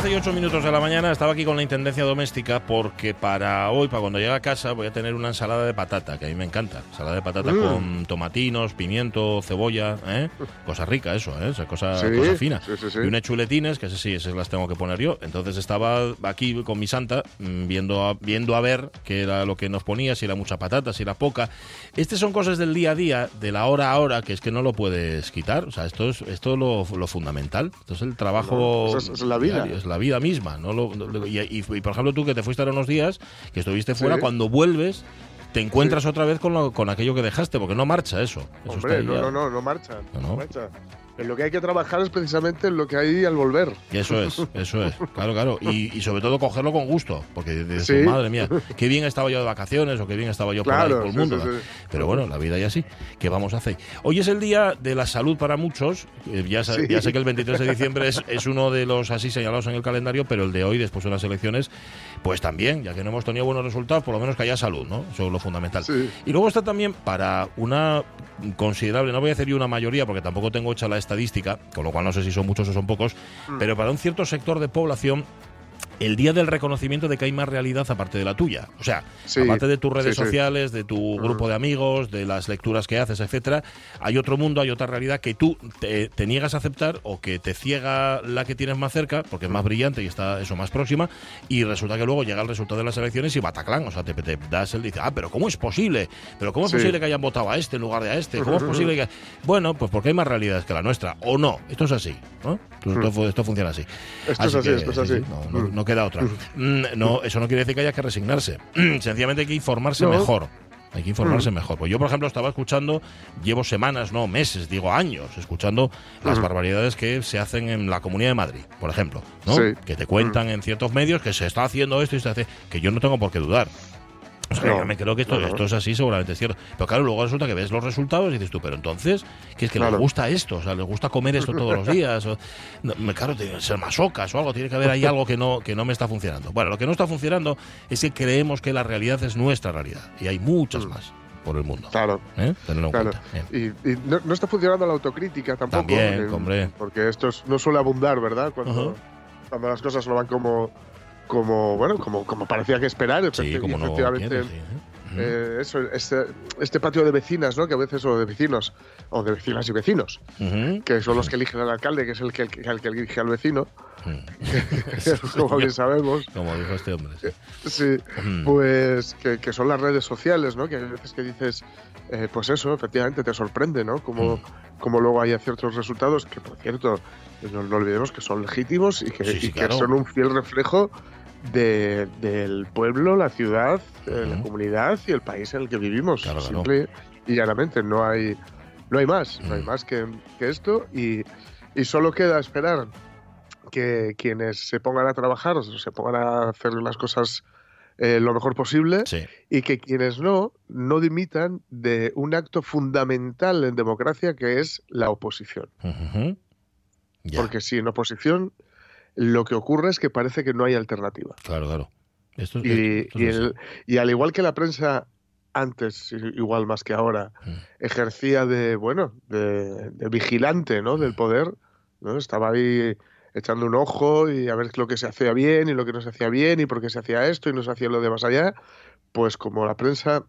11 y 8 minutos de la mañana estaba aquí con la Intendencia Doméstica porque para hoy, para cuando llegue a casa, voy a tener una ensalada de patata, que a mí me encanta. Ensalada de patata Mm. con tomatinos, pimiento, cebolla, ¿eh? Cosa rica eso, ¿eh? Esa cosa, Sí, cosa fina. sí, sí. Y unas chuletines, que esas sí, esas las tengo que poner yo. Entonces estaba aquí con mi santa mm, viendo a, viendo a ver qué era lo que nos ponía, si era mucha patata, si era poca. Estas son cosas del día a día, de la hora a hora, que es que no lo puedes quitar. O sea, esto es, esto es lo, lo fundamental. Esto es el trabajo... No, eso es- es la vida. diario, es la vida misma. No lo- y, y- y, por ejemplo, tú que te fuiste ahora unos días, que estuviste fuera, Sí. cuando vuelves, te encuentras otra vez con, lo- con aquello que dejaste, porque no marcha eso. Eso Hombre, no, no, no, no marcha. No, No, no. marcha. En lo que hay que trabajar es precisamente en lo que hay al volver. Eso es, eso es, claro, claro. Y, y sobre todo cogerlo con gusto, porque dices, Sí. madre mía, qué bien estaba yo de vacaciones o qué bien estaba yo por Claro, ahí por el mundo. sí, sí. Pero bueno, la vida ya sí, ¿qué vamos a hacer? Hoy es el día de la salud para muchos. eh, Ya, sé que el 23 de diciembre es, es uno de los así señalados en el calendario, pero el de hoy, después de las elecciones, pues también, ya que no hemos tenido buenos resultados, por lo menos que haya salud, ¿no? Eso es lo fundamental. Y luego está también para una considerable, no voy a decir yo una mayoría, porque tampoco tengo hecha la estadística, con lo cual no sé si son muchos o son pocos, Mm. pero para un cierto sector de población el día del reconocimiento de que hay más realidad aparte de la tuya. O sea, Sí, aparte de tus redes sí, sociales, de tu grupo de amigos, de las lecturas que haces, etcétera, hay otro mundo, hay otra realidad que tú te, te niegas a aceptar o que te ciega la que tienes más cerca, porque es más brillante y está eso más próxima, y resulta que luego llega el resultado de las elecciones y bataclán, o sea, te, te das el dice, ah, pero ¿cómo es posible? ¿Pero cómo es Sí. posible que hayan votado a este en lugar de a este? ¿Cómo es posible que...? Bueno, pues porque hay más realidades que la nuestra, o no, esto es así, ¿no? Esto, esto- esto funciona así. Esto es así, esto es así. no, no- no queda otra. Mm, No, eso no quiere decir que haya que resignarse. Sencillamente hay que informarse No. mejor. Hay que informarse mejor. Pues yo, por ejemplo, estaba escuchando, llevo semanas, no meses, digo años, escuchando las barbaridades que se hacen en la Comunidad de Madrid, por ejemplo, ¿no? Sí. Que te cuentan en ciertos medios que se está haciendo esto y se hace, que yo no tengo por qué dudar. O sea, No. yo me creo que esto, esto es así, seguramente es cierto. Pero claro, luego resulta que ves los resultados y dices tú, pero entonces, que es que les gusta esto, o sea, les gusta comer esto todos los días. O, no, claro, tiene que ser masocas o algo, tiene que haber ahí algo que no, que no me está funcionando. Bueno, lo que no está funcionando es que creemos que la realidad es nuestra realidad. Y hay muchas más por el mundo. Claro. ¿Eh? Tenerlo en Claro. cuenta. Y, y no, no está funcionando la autocrítica tampoco. También, eh, hombre. Porque esto es- no suele abundar, ¿verdad? Cuando, cuando las cosas no van como, como bueno, como, como parecía que esperar. Sí, como no efectivamente. sí, ¿eh? Eh, eso, este, este patio de vecinas, ¿no? Que a veces, o de vecinos, o de vecinas y vecinos, que son los que eligen al alcalde, que es el que, el que, el que elige al vecino, como bien sabemos. Como dijo este hombre. sí. Sí, pues que, que son las redes sociales, ¿no? Que hay veces que dices, eh, pues eso, efectivamente te sorprende, ¿no? Como, como luego hay ciertos resultados que, por cierto, no, no olvidemos que son legítimos y que, son un fiel reflejo de- del pueblo, la ciudad, eh, la comunidad y el país en el que vivimos. Claro, y llanamente, no hay, no hay más, no hay Mm. más que, que esto y, y solo queda esperar que quienes se pongan a trabajar, o se pongan a hacer las cosas eh, lo mejor posible Sí. y que quienes no, no dimitan de un acto fundamental en democracia que es la oposición. Ujú. Ya. Porque si en oposición lo que ocurre es que parece que no hay alternativa. Claro, claro. Esto, Y, esto y el- al igual que la prensa antes, igual más que ahora, Mm. ejercía de, bueno, de, de vigilante ¿no? del poder, ¿no? estaba ahí echando un ojo y a ver lo que se hacía bien y lo que no se hacía bien y por qué se hacía esto y no se hacía lo de más allá, pues como la prensa,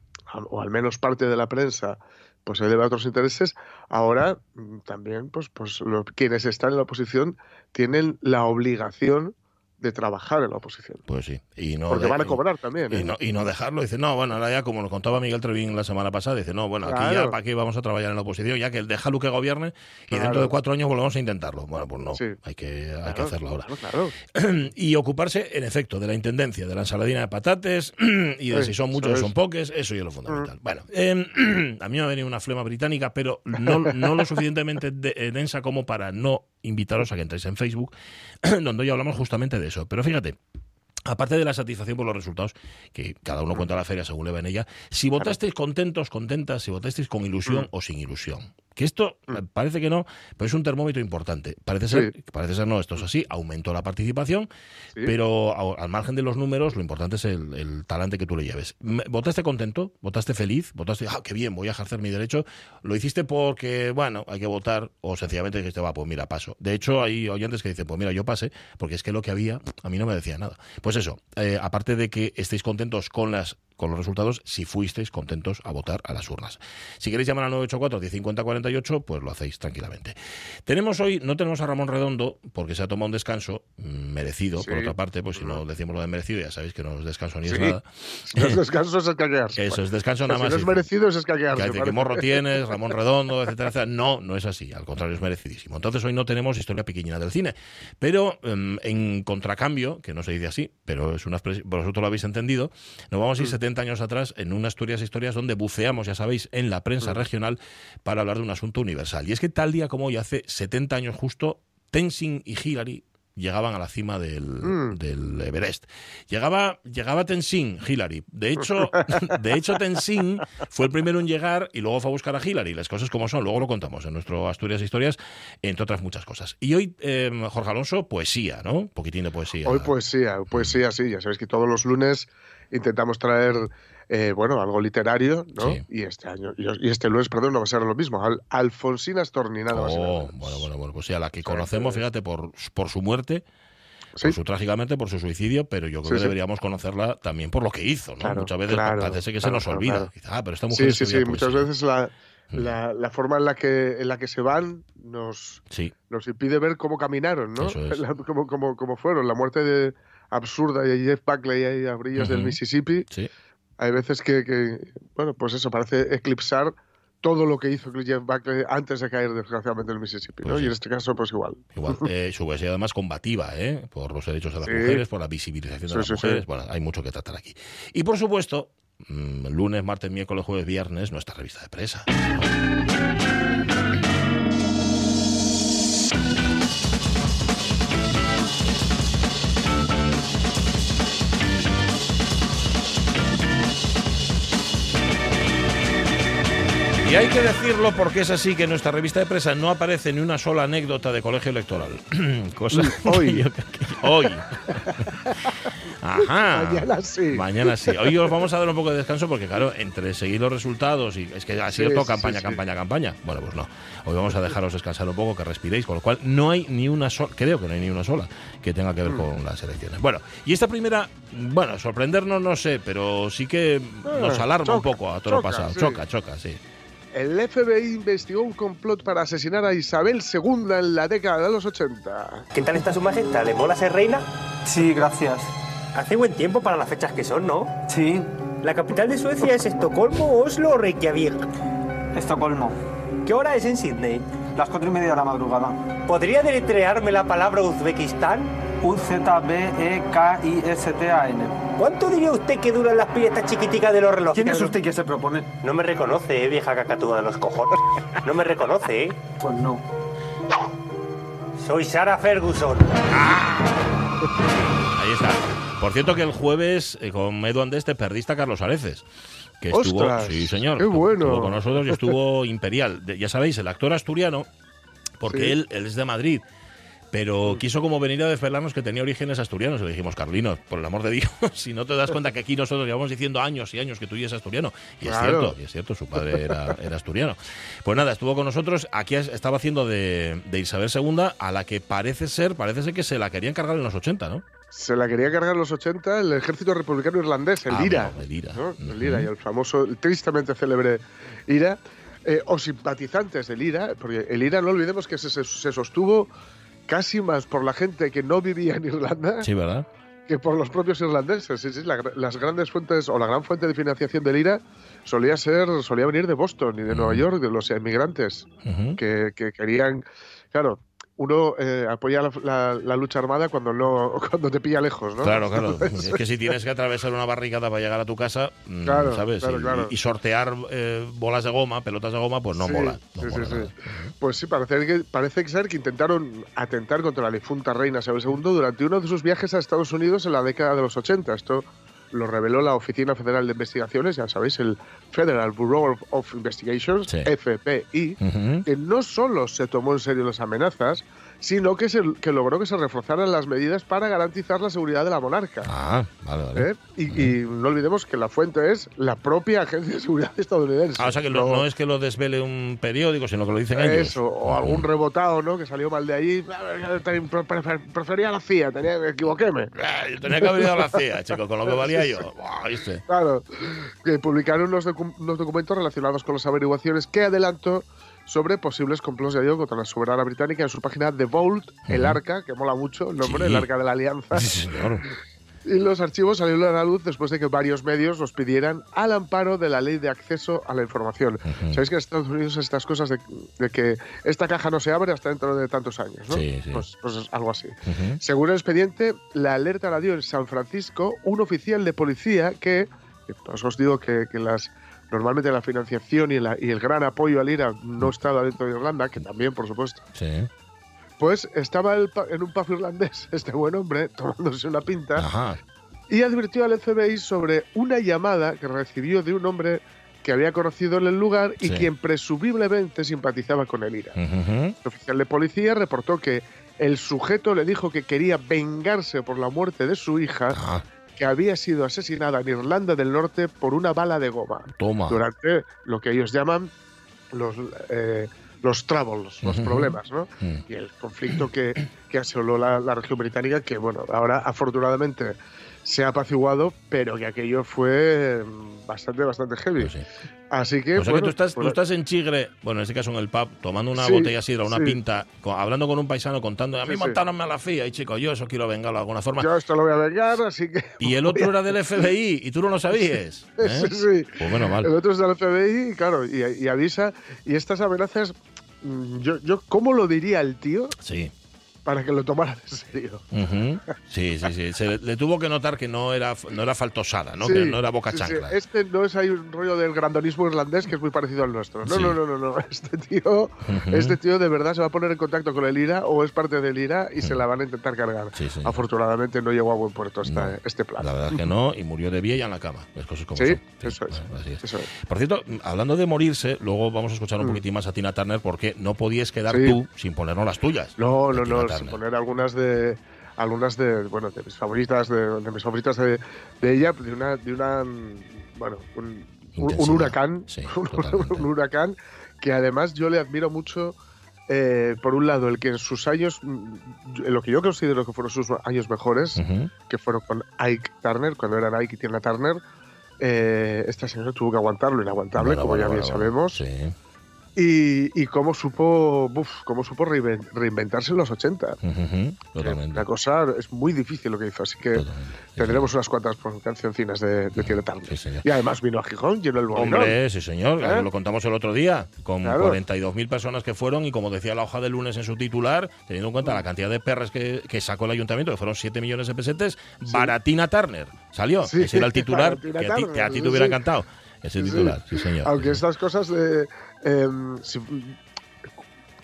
o al menos parte de la prensa, pues se debe a otros intereses, ahora mm, también pues, pues lo- quienes están en la oposición tienen la obligación de trabajar en la oposición. Pues sí. Y no Porque de- van a cobrar también. Y ¿eh? no, y no dejarlo, dice, no, bueno, ahora ya como nos contaba Miguel Trevín la semana pasada, dice, no, bueno, aquí ya para qué vamos a trabajar en la oposición, ya que el déjalo que gobierne y dentro de cuatro años volvemos a intentarlo. Bueno, pues no, Sí. hay, que, hay que hacerlo ahora. Y ocuparse, en efecto, de la intendencia, de la ensaladina de patates y de Sí, si son muchos o son pocos, eso ya es lo fundamental. Mm. Bueno, em, a mí me ha venido una flema británica, pero no, no lo suficientemente de- eh, densa como para no invitaros a que entréis en Facebook, donde hoy hablamos justamente de eso. Pero fíjate, Aparte de la satisfacción por los resultados, que cada uno cuenta la feria según le va en ella, si votasteis contentos, contentas, si votasteis con ilusión Mm. o sin ilusión. Que esto eh, parece que no, pero es un termómetro importante. Parece ser, Sí. parece ser no, esto es así, aumentó la participación, Sí. pero a- al margen de los números, lo importante es el, el talante que tú le lleves. ¿Votaste contento? ¿Votaste feliz? ¿Votaste, ah, qué bien, voy a ejercer mi derecho? ¿Lo hiciste porque, bueno, hay que votar? ¿O sencillamente dijiste, va, pues mira, paso? De hecho, hay oyentes que dicen, pues mira, yo pasé, porque es que lo que había a mí no me decía nada. Pues eso, eh, aparte de que estéis contentos con las con los resultados si fuisteis contentos a votar a las urnas. Si queréis llamar al 984 1050 48, pues lo hacéis tranquilamente. Tenemos hoy, no tenemos a Ramón Redondo, porque se ha tomado un descanso mm, merecido, por otra parte, pues si no decimos lo de merecido, ya sabéis que no es descanso ni es nada. Si no es descanso, es escaquearse. Eso es descanso Si nada más. no es merecido, es Que escaquearse. dice, ¿qué parece. morro tienes, Ramón Redondo, etcétera, etcétera. No, no es así. Al contrario, es merecidísimo. Entonces hoy no tenemos historia piquiñina del cine. Pero em, en contracambio, que no se dice así, pero es una expresión, vosotros lo habéis entendido, nos vamos a ir 70 años atrás en unas Asturias historias donde buceamos, ya sabéis, en la prensa regional para hablar de un asunto universal. Y es que tal día como hoy, hace 70 años justo, Tenzin y Hillary llegaban a la cima del, Mm. del Everest. Llegaba, llegaba Tenzin, Hillary. De hecho, de hecho, Tenzin fue el primero en llegar y luego fue a buscar a Hillary. Las cosas como son, luego lo contamos en nuestro Asturias Historias, entre otras muchas cosas. Y hoy, eh, Jorge Alonso, poesía, ¿no? Un poquitín de poesía. Hoy poesía, poesía, sí. Ya sabéis que todos los lunes intentamos traer, eh, bueno, algo literario, ¿no? Sí. Y este año, y este lunes, perdón, no va a ser lo mismo. Al, Alfonsina Storni, Oh, bueno, bueno, bueno, pues sí, a la que conocemos, fíjate, por, por su muerte, Sí. por su trágicamente, por su suicidio, pero yo creo Sí, que deberíamos conocerla también por lo que hizo, ¿no? Claro, Muchas veces claro, parece que se nos olvida. ah, pero esta mujer Sí, sí, sí. Muchas poesía". veces la, Mm. la, la forma en la que en la que se van nos, Sí, nos impide ver cómo caminaron, ¿no? Es. La- cómo, cómo- cómo fueron. La muerte de absurda de Jeff Buckley ahí a orillas del. Mississippi. sí. Hay veces que, que, bueno, pues eso parece eclipsar todo lo que hizo Jeff Buckley antes de caer desgraciadamente en el Mississippi, ¿no? Pues sí. Y en este caso, pues igual. Igual, eh, su poesía además combativa, ¿eh? por los derechos de las Sí. mujeres, por la visibilización de las sí, sí. mujeres. Bueno, hay mucho que tratar aquí. Y por supuesto, mm, lunes, martes, miércoles, jueves, viernes, nuestra revista de presa. Y hay que decirlo porque es así que en nuestra revista de prensa no aparece ni una sola anécdota de colegio electoral. Cosa Hoy. que yo- hoy. Ajá. Mañana sí. Mañana sí. Hoy os vamos a dar un poco de descanso porque, claro, entre seguir los resultados y es que ha sido Sí, todo campaña, sí, campaña, campaña. Bueno, pues no. Hoy vamos a dejaros descansar un poco, que respiréis, con lo cual no hay ni una sola, creo que no hay ni una sola que tenga Mm. que ver con las elecciones. Bueno, y esta primera, bueno, sorprendernos no sé, pero sí que nos Ah, alarma un choca, poco a todo lo pasado. Choca, choca, sí. El FBI investigó un complot para asesinar a Isabel II en la década de los 80. ¿Qué tal está su majestad? ¿Le mola ser reina? Sí, gracias. Hace buen tiempo para las fechas que son, ¿no? Sí, La capital de Suecia es Estocolmo, Oslo o Reykjavik. Estocolmo. ¿Qué hora es en Sydney? Las cuatro y media de la madrugada. ¿Podría deletrearme la palabra Uzbekistán? U-Z-B-E-K-I-S-T-A-N. ¿Cuánto diría usted que duran las piezas chiquiticas de los relojes? ¿Quién es usted que se propone? No me reconoce, eh, vieja cacatúa de los cojones. No me reconoce, ¿eh? Pues no. Soy Sarah Ferguson. Ahí está. Por cierto que el jueves eh, con Edu Andés te perdiste a Carlos Areces. Que estuvo, ¡Ostras! sí señor, ¡Qué bueno! estuvo con nosotros y estuvo imperial. Ya sabéis, el actor asturiano, porque Sí. él, él es de Madrid, pero quiso como venir a desvelarnos que tenía orígenes asturianos. Y le dijimos, Carlinos, por el amor de Dios, si no te das cuenta que aquí nosotros llevamos diciendo años y años que tú ya eres asturiano. Y es cierto, y es cierto, su padre era, era asturiano. Pues nada, estuvo con nosotros, aquí es- estaba haciendo de, de Isabel II, a la que parece ser, parece ser que se la querían cargar en los 80, ¿no? Se la quería cargar en los 80 el ejército republicano irlandés, el Ah, IRA. el IRA. El IRA y el famoso, el tristemente célebre IRA. eh, o simpatizantes del IRA, porque el IRA no olvidemos que se sostuvo casi más por la gente que no vivía en Irlanda Sí, ¿verdad? que por los propios irlandeses. Sí, sí, la las grandes fuentes o la gran fuente de financiación del IRA solía ser, solía venir de Boston y de Nueva Ujú. York, de los inmigrantes Ujú. que, que querían, claro, uno eh, apoya la, la- la lucha armada cuando no cuando te pilla lejos, ¿no? Claro, claro. Es que si tienes que atravesar una barricada para llegar a tu casa, mm, Claro, ¿sabes? claro, y, claro. y sortear eh, bolas de goma, pelotas de goma, pues no Sí, mola. no sí, mola sí. Pues sí, parece que, parece ser que intentaron atentar contra la difunta reina Isabel II durante uno de sus viajes a Estados Unidos en la década de los 80. Esto lo reveló la Oficina Federal de Investigaciones, ya sabéis, el Federal Bureau of- Investigations, Sí. FBI, Ujú. que no solo se tomó en serio las amenazas, sino que, se, que logró que se reforzaran las medidas para garantizar la seguridad de la monarca. Ah, vale, vale. ¿eh? Y, y no olvidemos que la fuente es la propia Agencia de Seguridad estadounidense. Ah, o sea que lo- no, es que lo desvele un periódico, sino que lo dicen ellos. Eso, o algún rebotado, ¿no? Que salió mal de allí. Pre- pre- Prefería la CIA, tenía equivoquéme. Ah, yo tenía que haber ido a la CIA, chico, con lo que valía yo. Buah, ¿viste? Claro, que publicaron unos, docu- unos documentos relacionados con las averiguaciones que adelantó sobre posibles complots de digo, contra la soberana británica en su página The Vault, el arca, que mola mucho el nombre, Sí. el arca de la alianza. Sí, señor. Y los archivos salieron a la luz después de que varios medios los pidieran al amparo de la ley de acceso a la información. Ujú. Sabéis que en Estados Unidos estas cosas de, de que esta caja no se abre hasta dentro de tantos años, ¿no? Sí, sí. Pues, pues es algo así. Ujú. Según el expediente, la alerta la dio en San Francisco un oficial de policía que, pues os digo que, que las normalmente la financiación y, la- y el gran apoyo al IRA no estaba dentro de Irlanda, que también, por supuesto, Sí. pues estaba el en un pub irlandés, este buen hombre, tomándose una pinta, Ajá. y advirtió al FBI sobre una llamada que recibió de un hombre que había conocido en el lugar y Sí. quien presumiblemente simpatizaba con el IRA. Ujú. El oficial de policía reportó que el sujeto le dijo que quería vengarse por la muerte de su hija, Ah, que había sido asesinada en Irlanda del Norte por una bala de goma, toma. durante lo que ellos llaman los, eh, los troubles, los problemas, ¿no? Mm. Y el conflicto que, que asoló la, la región británica, que bueno, ahora afortunadamente se ha apaciguado, pero que aquello fue mm, bastante, bastante heavy. Pues sí. Así que, O sea bueno, que tú estás, tú pues- estás en Chigre, bueno, en este caso en el pub, tomando una Sí, botella sidra, una sí. pinta, co- hablando con un paisano, contando, a mí montaronme a la FIA, y chico, yo eso quiero vengarlo de alguna forma. yo esto lo voy a vengar, así que... y el otro era del FBI, y tú no lo sabías. ¿eh? Sí, sí. Pues bueno, El vale. otro es del FBI, y claro, y, y avisa. Y estas amenazas, mm, yo, yo, ¿cómo lo diría el tío Sí. Para que lo tomara en serio? Ujú. Sí, sí, sí. Se le, le tuvo que notar que no era, no era faltosada, ¿no? Sí, que no era boca sí, sí. chancla. Este no es ahí un rollo del grandonismo irlandés que es muy parecido al nuestro. No, Sí. no, no, no, no. Este tío, Ujú. este tío de verdad se va a poner en contacto con el IRA o es parte del IRA y se la van a intentar cargar. Sí, sí. Afortunadamente no llegó a buen puerto No. este plan. La verdad que no, y murió de vieja en la cama. Las cosas como Sí, son. eso es. bueno, así es. Eso es. Por cierto, hablando de morirse, luego vamos a escuchar un Mm. poquitín más a Tina Turner porque no podías quedar Sí. tú sin ponernos las tuyas. No, no, no. Sin poner algunas de algunas de bueno de mis favoritas de, de mis favoritas de, de ella de una de una mm, bueno un, huracán Sí, un, huracán que además yo le admiro mucho eh, por un lado el que en sus años mm, en lo que yo considero que fueron sus años mejores que fueron con Ike Turner cuando eran Ike y Tina Turner eh, esta señora tuvo que aguantar lo inaguantable Bueno, como bueno, ya bien bueno, sabemos. Sí. Y, y cómo supo buf, cómo supo reinven- reinventarse en los 80 Ujú. Totalmente. la cosa es muy difícil lo que hizo, así que Totalmente. Sí, tendremos unas cuantas pues, cancioncinas de, de Tina Turner. Sí. Y además vino a Gijón, llenó el Molinón. Hombre, sí señor, ¿Eh? lo contamos el otro día, con Claro. 42.000 personas que fueron y como decía la hoja de lunes en su titular, teniendo en cuenta la cantidad de perras que, que sacó el ayuntamiento, que fueron 7 millones de pesetes, Baratina Turner salió, ese era el titular que a ti, Turner, que a ti sí, te hubiera encantado, ese titular, sí, señor. Aunque estas cosas de... em, si-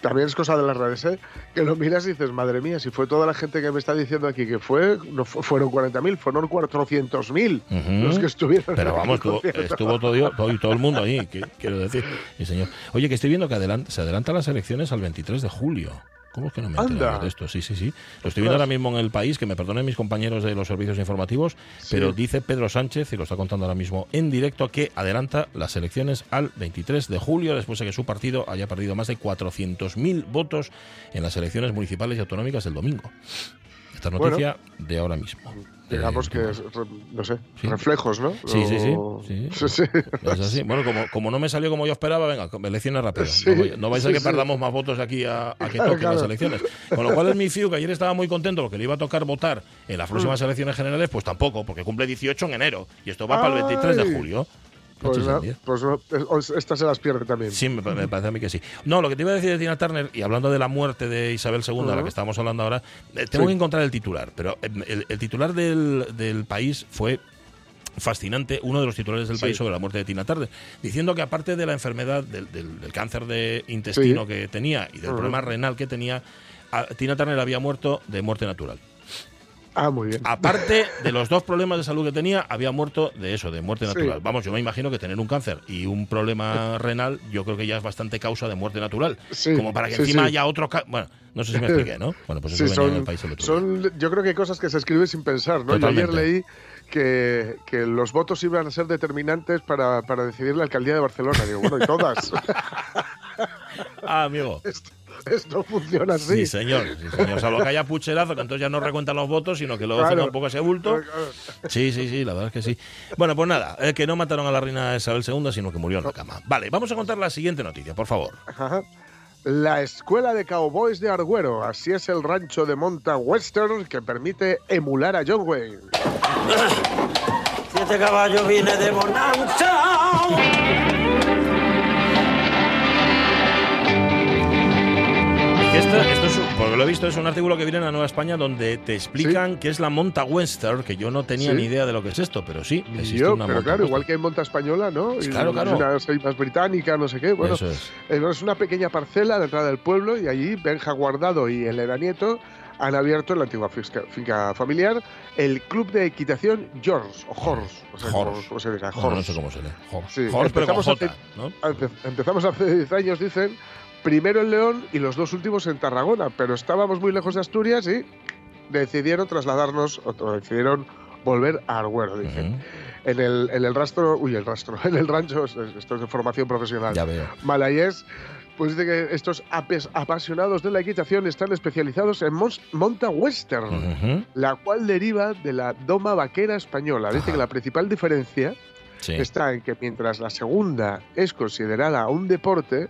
también es cosa de las redes, ¿eh? Que lo miras y dices, madre mía, si fue toda la gente que me está diciendo aquí que fue, no fu- fueron 40.000, fueron 400.000 Ujú. los que estuvieron. Pero vamos, estuvo, estuvo todo, todo, todo el mundo ahí, quiero decir. Sí, señor. Oye, que estoy viendo que se adelantan las elecciones al 23 de julio. ¿Cómo es que no me he de esto? Sí, sí, sí. Lo estoy viendo ahora mismo en el país, que me perdonen mis compañeros de los servicios informativos, pero dice Pedro Sánchez, y lo está contando ahora mismo en directo, que adelanta las elecciones al 23 de julio, después de que su partido haya perdido más de 400.000 votos en las elecciones municipales y autonómicas del domingo. Esta Bueno. noticia de ahora mismo. Digamos Eh, que, es, re- no sé, Sí. reflejos, ¿no? Sí, sí, sí, O- sí. sí, sí. Es así. Bueno, como, como no me salió como yo esperaba, venga, elecciones rápidas. No, vais- no vais a que perdamos más votos aquí a, a que Claro, toquen las elecciones. Con lo cual, el mi FIU, que ayer estaba muy contento porque le iba a tocar votar en las próximas Mm. elecciones generales, pues tampoco, porque cumple 18 en enero y esto va para el 23 de julio. Pues, pues no, es- estas se las pierde también. Sí, me, me parece a mí que sí. No, lo que te iba a decir de Tina Turner, y hablando de la muerte de Isabel II, de la que estábamos hablando ahora, eh, tengo Sí. que encontrar el titular, pero eh, el, el titular del, del país fue fascinante, uno de los titulares del Sí. país sobre la muerte de Tina Turner, diciendo que aparte de la enfermedad del, del- del cáncer de intestino Sí. que tenía y del problema renal que tenía, a- Tina Turner había muerto de muerte natural. Ah, muy bien. Aparte de los dos problemas de salud que tenía, había muerto de eso, de muerte Sí. natural. Vamos, yo me imagino que tener un cáncer y un problema renal, yo creo que ya es bastante causa de muerte natural. Sí, Como para que sí, encima haya otro. Bueno, no sé si me expliqué, ¿no? Bueno, pues eso venía en el son, país el otro día. son, yo creo que hay cosas que se escriben sin pensar, ¿no? Yo ayer leí que, que los votos iban a ser determinantes para, para decidir la alcaldía de Barcelona. Digo, bueno, y todas. Ah, amigo. esto, esto funciona Sí, así. señor. Sí, señor. Salvo que haya pucherazo, que entonces ya no recuentan los votos, sino que luego Claro. hacen un poco ese bulto. Sí, sí, sí, la verdad es que sí. Bueno, pues nada, eh, que no mataron a la reina Isabel II, sino que murió en la cama. Vale, vamos a contar la siguiente noticia, por favor. Ajá. La escuela de cowboys de Argüero. Así es el rancho de monta western que permite emular a John Wayne. Siete caballos viene de Bonanza. Esto, esto es, porque lo he visto, es un artículo que viene en la Nueva España donde te explican qué es la monta western, que yo no tenía Sí. ni idea de lo que es esto, pero sí, existe yo, una pero monta claro, western. igual que hay monta española, ¿no? Y Claro, claro. Una más británica, no sé qué. Bueno, Eso es. Eh, Es una pequeña parcela a la entrada del pueblo y allí Benja Guardado y Elena Nieto han abierto en la antigua fisca- finca familiar el club de equitación George o Horse. O sea, Horse. ¿cómo se dirá? No, no sé cómo se lee. Horse, Sí, Horse, pero con J, ¿no? Empe- Empezamos hace 10 años, dicen, primero en León y los dos últimos en Tarragona, pero estábamos muy lejos de Asturias y decidieron trasladarnos, o decidieron volver a Arguero, dicen. Ujú, En el, en el rastro, uy, el rastro, en el rancho, esto es de formación profesional. Ya veo. Malayés, pues dice que estos apasionados de la equitación están especializados en monta western, Ujú, la cual deriva de la doma vaquera española. Dice Ajá. que la principal diferencia Sí. está en que mientras la segunda es considerada un deporte,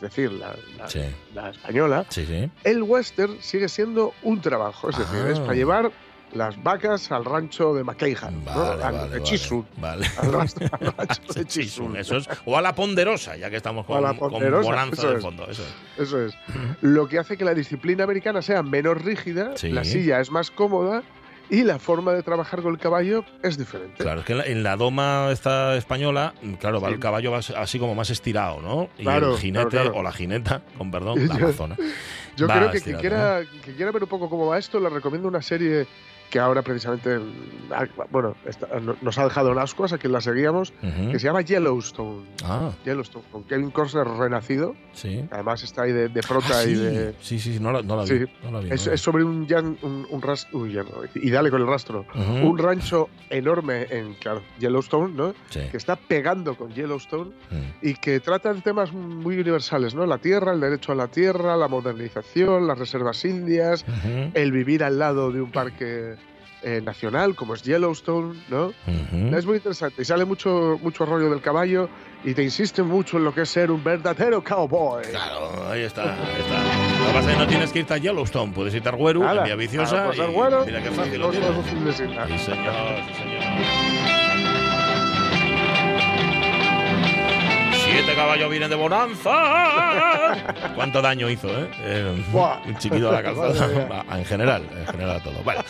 es decir, la, la- Sí. la española, Sí, sí. el western sigue siendo un trabajo, es decir, Ah. es para llevar las vacas al rancho de Macleijan, ¿no? Vale, al vale, vale. Chisun. Vale. Al rancho, al rancho de Chisun. eso es. O a la ponderosa, ya que estamos con, la con bonanza de fondo. Eso es. Eso es. Lo que hace que la disciplina americana sea menos rígida, la silla es más cómoda y la forma de trabajar con el caballo es diferente. Claro, es que en la, en la doma esta española, claro, va el caballo va así como más estirado, ¿no? Y Claro, el jinete claro, claro. o la jineta, con perdón, la amazona. Yo creo que quien quiera, quien quiera ver un poco cómo va esto, le recomiendo una serie que ahora precisamente, ah, bueno, está- nos ha dejado en ascuas a quien la seguíamos, que se llama Yellowstone. Ah, Yellowstone, con Kevin Costner renacido. sí. Además está ahí de, de prota Ah, y sí. de... sí, sí, no la, no la vi. Sí. no la vi, Es, no la es sobre un, yan- un, un. Uy, ya y dale con el rastro. Un rancho enorme en, claro, Yellowstone, ¿no? Sí. Que está pegando con Yellowstone Mm. y que tratan temas muy universales, ¿no? La tierra, el derecho a la tierra, la modernización, las reservas indias, el vivir al lado de un parque eh, nacional como es Yellowstone, ¿no? Ujú. Es muy interesante y sale mucho, mucho rollo del caballo y te insiste mucho en lo que es ser un verdadero cowboy. Claro, ahí está, ahí está. Lo que pasa es que no tienes que irte a Yellowstone, puedes irte a Arguero, Nada, en Vía Viciosa. a pasar y mira qué fácil lo tienes. fin de semana. Sí, señor, sí, señor. Siete caballos vienen de bonanza. ¿Cuánto daño hizo, eh? Eh, un chiquito a la calzada. En general, en general todo. Bueno,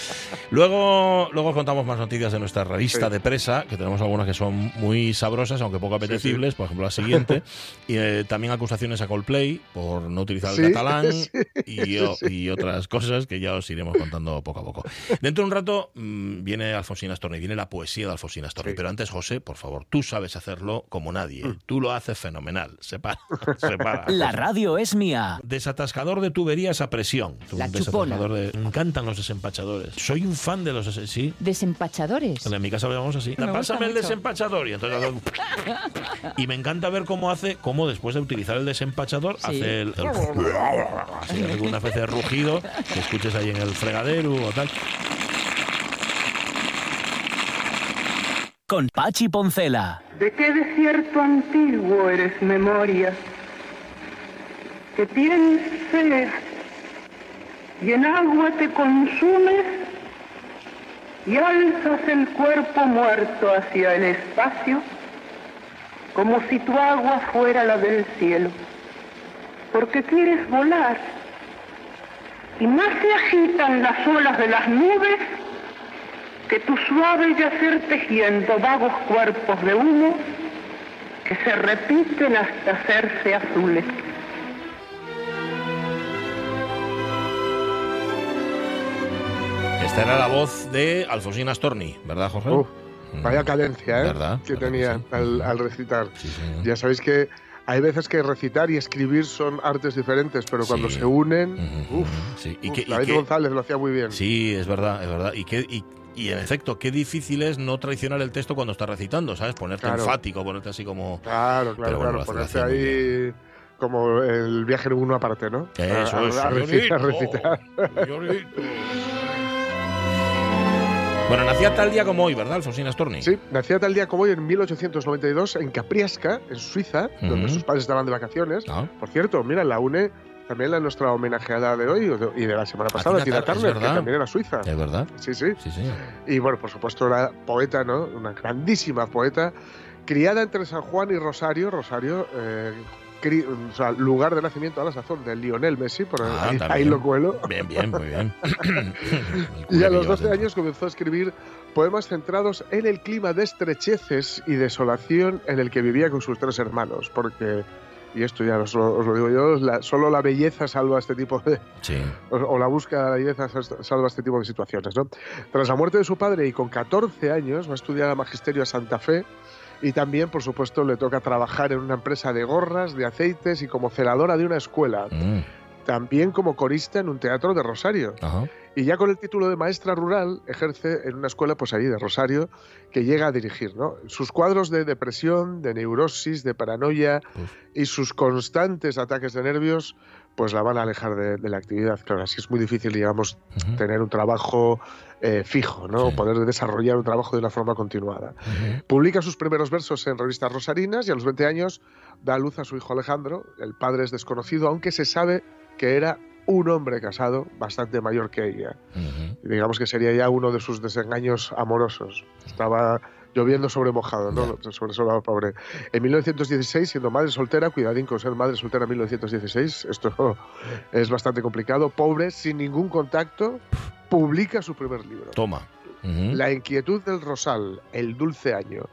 luego, luego os contamos más noticias de nuestra revista Sí. de presa, que tenemos algunas que son muy sabrosas, aunque poco apetecibles. Por ejemplo, la siguiente. y eh, también acusaciones a Coldplay por no utilizar el Sí, catalán sí, y, y otras cosas que ya os iremos contando poco a poco. Dentro de un rato mm, viene Alfonsina Storni, viene la poesía de Alfonsina Storni. Sí. Pero antes, José, por favor, tú sabes hacerlo como nadie. Mm. Tú lo haces fenomenal. Separa. separa. La radio es mía. Desatascador de tuberías a presión. La Un chupona. de- Me encantan los desempachadores. Soy un fan de los... Sí. Desempachadores. En mi casa lo llamamos así. Me Pásame el mucho. desempachador. Y entonces hago- Y me encanta ver cómo hace, cómo después de utilizar el desempachador, Sí. hace el, el- así, hace una especie de rugido que escuches ahí en el fregadero o tal. Con Pachi Poncela. ¿De qué desierto antiguo eres memoria? Que tienes sed y en agua te consumes y alzas el cuerpo muerto hacia el espacio como si tu agua fuera la del cielo, porque quieres volar. Y más se agitan las olas de las nubes que tu suave yacer tejiendo vagos cuerpos de humo que se repiten hasta hacerse azules. Esta era la voz de Alfonsín Astorni, ¿verdad, Jorge? Uf, Mm. vaya cadencia, ¿eh? ¿Verdad? Que ¿Verdad que tenía sí? al, al recitar. Sí, sí. Ya sabéis que hay veces que recitar y escribir son artes diferentes, pero cuando se unen, uf, sí. Y uf, que- y David que- González lo hacía muy bien. Sí, es verdad, es verdad. Y, que, y, y en efecto, qué difícil es no traicionar el texto cuando estás recitando, ¿sabes? Ponerte Claro. enfático, ponerte así como... Claro, claro, bueno, claro. muy ahí como el viaje en uno aparte, ¿no? Eso a, es, a recitar, señorito, recitar. señorito. Bueno, nacía tal día como hoy, ¿verdad, Alfonsín Astorni? Sí, nacía tal día como hoy en 1892 en Capriasca, en Suiza, donde sus padres estaban de vacaciones. Ah, Por cierto, mira, la UNE también la nuestra homenajeada de hoy y de la semana pasada, Tina Turner, que también era suiza. es verdad. Sí, sí. Sí, sí. Y bueno, por supuesto era poeta, ¿no? Una grandísima poeta, criada entre San Juan y Rosario, Rosario, eh, o sea, lugar de nacimiento a la sazón de Lionel Messi, por Ah, ahí, ahí lo cuelo. Bien, bien, muy bien. Y a los que 12 llevas años comenzó a escribir poemas centrados en el clima de estrecheces y desolación en el que vivía con sus tres hermanos, porque, y esto ya os lo, os lo digo yo, la- solo la belleza salva este tipo de. Sí. o, o la búsqueda de la belleza sal- salva este tipo de situaciones. ¿no? Tras la muerte de su padre y con 14 años va a estudiar magisterio a Santa Fe y también, por supuesto, le toca trabajar en una empresa de gorras, de aceites y como celadora de una escuela. Mm, También como corista en un teatro de Rosario. Ajá. Y ya con el título de maestra rural ejerce en una escuela pues ahí de Rosario que llega a dirigir. ¿no? Sus cuadros de depresión, de neurosis, de paranoia Uf. y sus constantes ataques de nervios pues la van a alejar de, de la actividad. Claro, así es muy difícil, digamos, tener un trabajo eh, fijo, ¿no? Sí. poder desarrollar un trabajo de una forma continuada. Publica sus primeros versos en revistas rosarinas y a los 20 años da a luz a su hijo Alejandro. El padre es desconocido, aunque se sabe que era un hombre casado bastante mayor que ella. Digamos que sería ya uno de sus desengaños amorosos. Estaba lloviendo sobre mojado, ¿no? Sobre eso pobre. En 1916, siendo madre soltera, cuidadín con ser madre soltera en 1916, esto es bastante complicado, pobre, sin ningún contacto, publica su primer libro. Toma. La inquietud del rosal, el dulce año.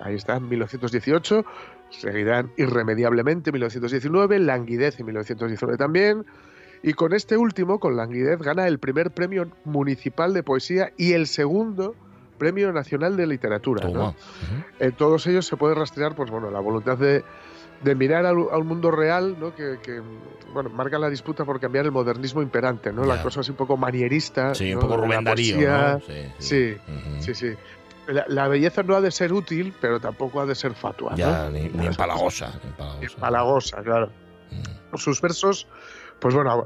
Ahí está, en 1918. Seguirán irremediablemente en 1919, Languidez en 1919 también. Y con este último, con Languidez, gana el primer premio municipal de poesía y el segundo premio nacional de literatura. ¿no? En todos ellos se puede rastrear pues, bueno, la voluntad de, de mirar al, al mundo real, ¿no? que, que, bueno, marca la disputa por cambiar el modernismo imperante, ¿no? la Ya. cosa así un poco manierista. Sí, un poco la Rubén Darío. ¿no? Sí, Sí. Sí, sí. La, la belleza no ha de ser útil, pero tampoco ha de ser fatua. Ya, ni, ni empalagosa. ni empalagosa. Empalagosa, claro. Mm. Sus versos, pues bueno,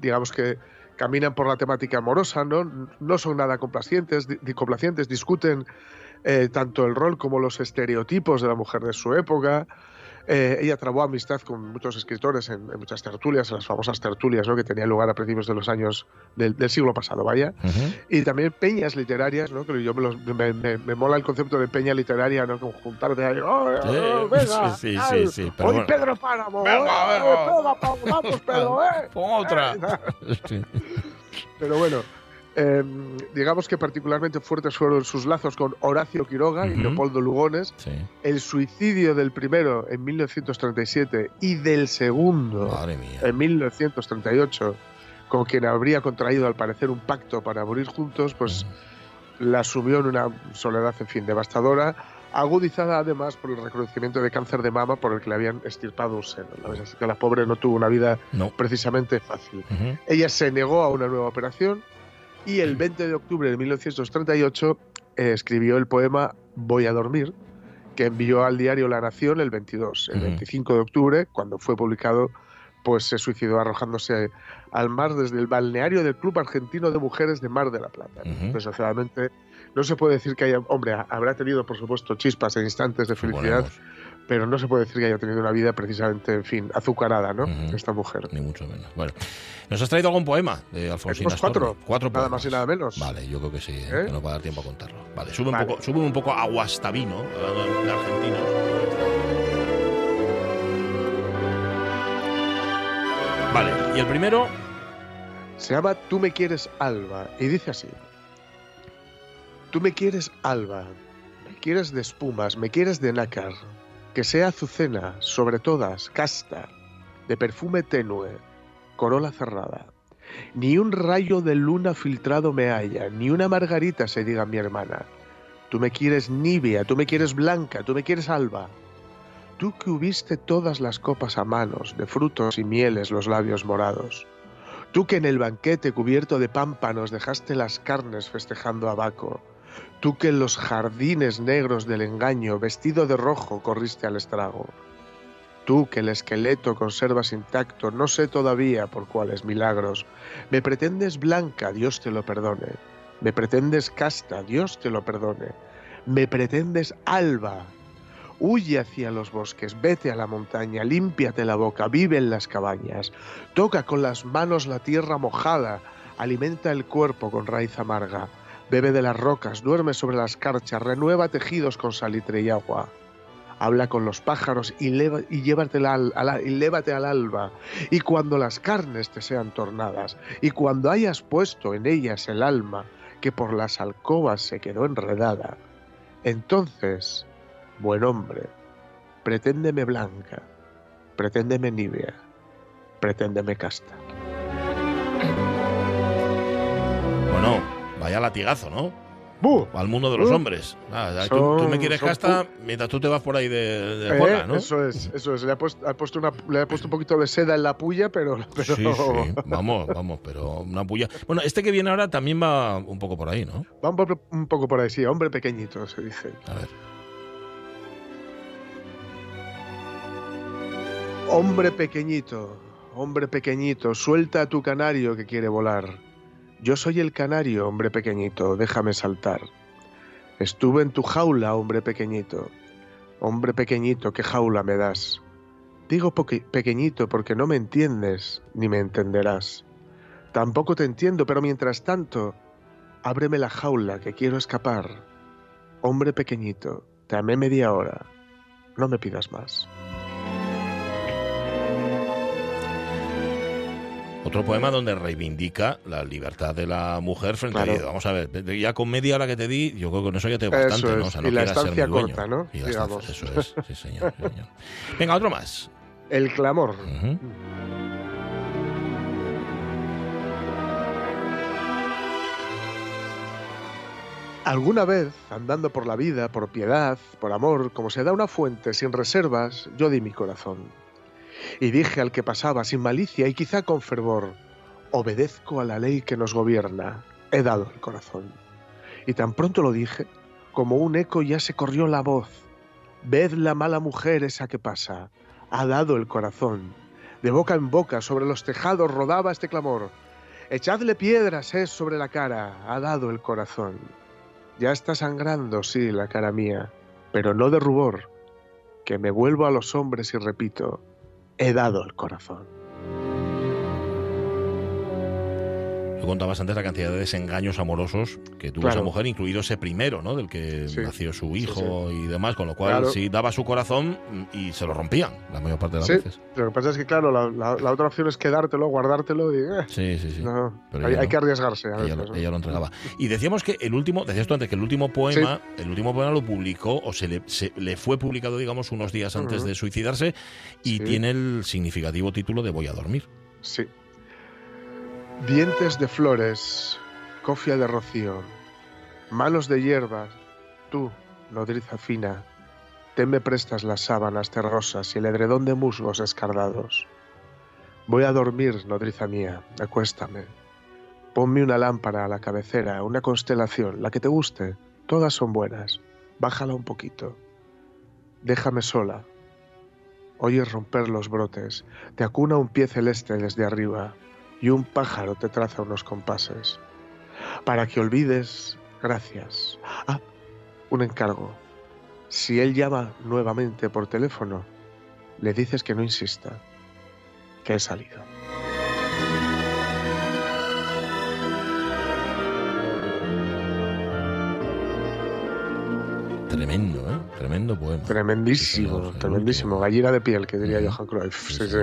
digamos que caminan por la temática amorosa, ¿no? No son nada complacientes, complacientes discuten eh, tanto el rol como los estereotipos de la mujer de su época. Eh, ella trabó amistad con muchos escritores en, en muchas tertulias, en las famosas tertulias ¿no? que tenían lugar a principios de los años del, del siglo pasado, vaya. Ujú. Y también peñas literarias, ¿no? Que yo me, los- me, me- me mola el concepto de peña literaria, ¿no? Como juntarte ahí, ¡oh, Sí, oh, venga! sí, sí, sí, sí, pero Hoy bueno. Pedro Páramo, Venga, ¡eh! venga. Pedro Páramo, vamos, Pedro, ¿eh? Pon otra. Sí. Pero bueno, eh, digamos que particularmente fuertes fueron sus lazos con Horacio Quiroga y Ujú. Leopoldo Lugones. Sí. El suicidio del primero en 1937 y del segundo en 1938, con quien habría contraído al parecer un pacto para morir juntos, pues la sumió en una soledad, en fin, devastadora, agudizada además por el reconocimiento de cáncer de mama por el que le habían estirpado un seno. ¿no? Así que la pobre no tuvo una vida No. precisamente fácil. Ujú. Ella se negó a una nueva operación y el 20 de octubre de 1938 eh, escribió el poema Voy a dormir, que envió al diario La Nación el 22. El Ujú. 25 de octubre, cuando fue publicado, pues se suicidó arrojándose al mar desde el balneario del Club Argentino de Mujeres de Mar de la Plata. Desgraciadamente, no se puede decir que haya, hombre, habrá tenido, por supuesto, chispas e instantes de felicidad pero no se puede decir que haya tenido una vida precisamente, en fin, azucarada, ¿no? Esta mujer. Ni mucho menos. Bueno, ¿nos has traído algún poema de Alfonsina Estos cuatro. Cuatro poemas. Nada más y nada menos. Vale, yo creo que sí, ¿Eh? ¿Eh? que nos va a dar tiempo a contarlo. Vale, sube un poco, sube un poco a de argentinos. Vale, y el primero se llama Tú me quieres alba y dice así. Tú me quieres alba, me quieres de espumas, me quieres de nácar, que sea azucena, sobre todas, casta, de perfume tenue, corola cerrada. Ni un rayo de luna filtrado me haya, ni una margarita se diga mi hermana. Tú me quieres nibia, tú me quieres blanca, tú me quieres alba. Tú que hubiste todas las copas a manos, de frutos y mieles los labios morados. Tú que en el banquete cubierto de pámpanos dejaste las carnes festejando a Baco. Tú que en los jardines negros del engaño, vestido de rojo, corriste al estrago. Tú que el esqueleto conservas intacto, no sé todavía por cuáles milagros. Me pretendes blanca, Dios te lo perdone. Me pretendes casta, Dios te lo perdone. Me pretendes alba. Huye hacia los bosques, vete a la montaña, límpiate la boca, vive en las cabañas. Toca con las manos la tierra mojada, alimenta el cuerpo con raíz amarga. Bebe de las rocas, duerme sobre las carchas, renueva tejidos con salitre y agua. Habla con los pájaros y, leva- al, alba. Y cuando las carnes te sean tornadas, y cuando hayas puesto en ellas el alma que por las alcobas se quedó enredada, entonces, buen hombre, preténdeme blanca, preténdeme nibia, preténdeme casta. bueno, vaya latigazo, ¿no? ¡Bu! Al mundo de los hombres. Tú, me quieres casta mientras tú te vas por ahí de, de Eh, ¿no? Eso es, eso es. Le ha puesto, ha puesto una, le ha puesto un poquito de seda en la puya, pero. pero Sí, sí, vamos, vamos, pero una puya. Bueno, este que viene ahora también va un poco por ahí, ¿no? Va un, un poco por ahí, sí. Hombre pequeñito, se dice. A ver. Hombre pequeñito, hombre pequeñito, suelta a tu canario que quiere volar. Yo soy el canario, hombre pequeñito, déjame saltar. Estuve en tu jaula, hombre pequeñito. Hombre pequeñito, ¿qué jaula me das? Digo pequeñito porque no me entiendes ni me entenderás. Tampoco te entiendo, pero mientras tanto, ábreme la jaula que quiero escapar. Hombre pequeñito, te amé media hora. No me pidas más. Otro poema donde reivindica la libertad de la mujer frente Claro. a... Vamos a ver, ya con media hora que te di, yo creo que con eso ya te bastante, Eso ¿no? es. O sea, no Y la ser estancia corta, ¿no? Y la Digamos. estancia- eso es, sí señor, sí, señor. Venga, otro más. El clamor. Alguna vez, andando por la vida, por piedad, por amor, como se da una fuente sin reservas, yo di mi corazón. Y dije al que pasaba sin malicia y quizá con fervor, obedezco a la ley que nos gobierna, he dado el corazón. Y tan pronto lo dije, como un eco ya se corrió la voz, ved la mala mujer esa que pasa, ha dado el corazón. De boca en boca sobre los tejados rodaba este clamor, echadle piedras es sobre la cara, ha dado el corazón. Ya está sangrando, sí, la cara mía, pero no de rubor, que me vuelvo a los hombres y repito, he dado el corazón. Tú contabas antes la cantidad de desengaños amorosos que tuvo Claro. esa mujer, incluido ese primero, ¿no? Del que Sí. nació su Sí, hijo y demás, con lo cual Claro. sí daba su corazón mm, y se lo rompían la mayor parte de las Sí. veces. Lo que pasa es que, claro, la, la- la otra opción es quedártelo, guardártelo y... eh, Sí, sí, sí. no, pero hay, que arriesgarse. a Ella veces, lo, ¿no? ella lo entregaba. Y decíamos que el último, decías tú antes que el último poema, el último poema lo publicó o se le, se le fue publicado, digamos, unos días antes de suicidarse y tiene el significativo título de Voy a dormir. Sí. Dientes de flores, cofia de rocío, manos de hierbas, tú, nodriza fina, te me prestas las sábanas terrosas y el edredón de musgos escardados. Voy a dormir, nodriza mía, acuéstame. Ponme una lámpara a la cabecera, una constelación, la que te guste, todas son buenas. Bájala un poquito. Déjame sola. Oyes romper los brotes, te acuna un pie celeste desde arriba y un pájaro te traza unos compases. Para que olvides, gracias. Ah, un encargo. Si él llama nuevamente por teléfono, le dices que no insista, que he salido. Tremendo, ¿eh? Tremendo poema. Tremendísimo, Sí, señor, tremendísimo. Gallina de piel, que diría Johan Cruyff. Sí, sí.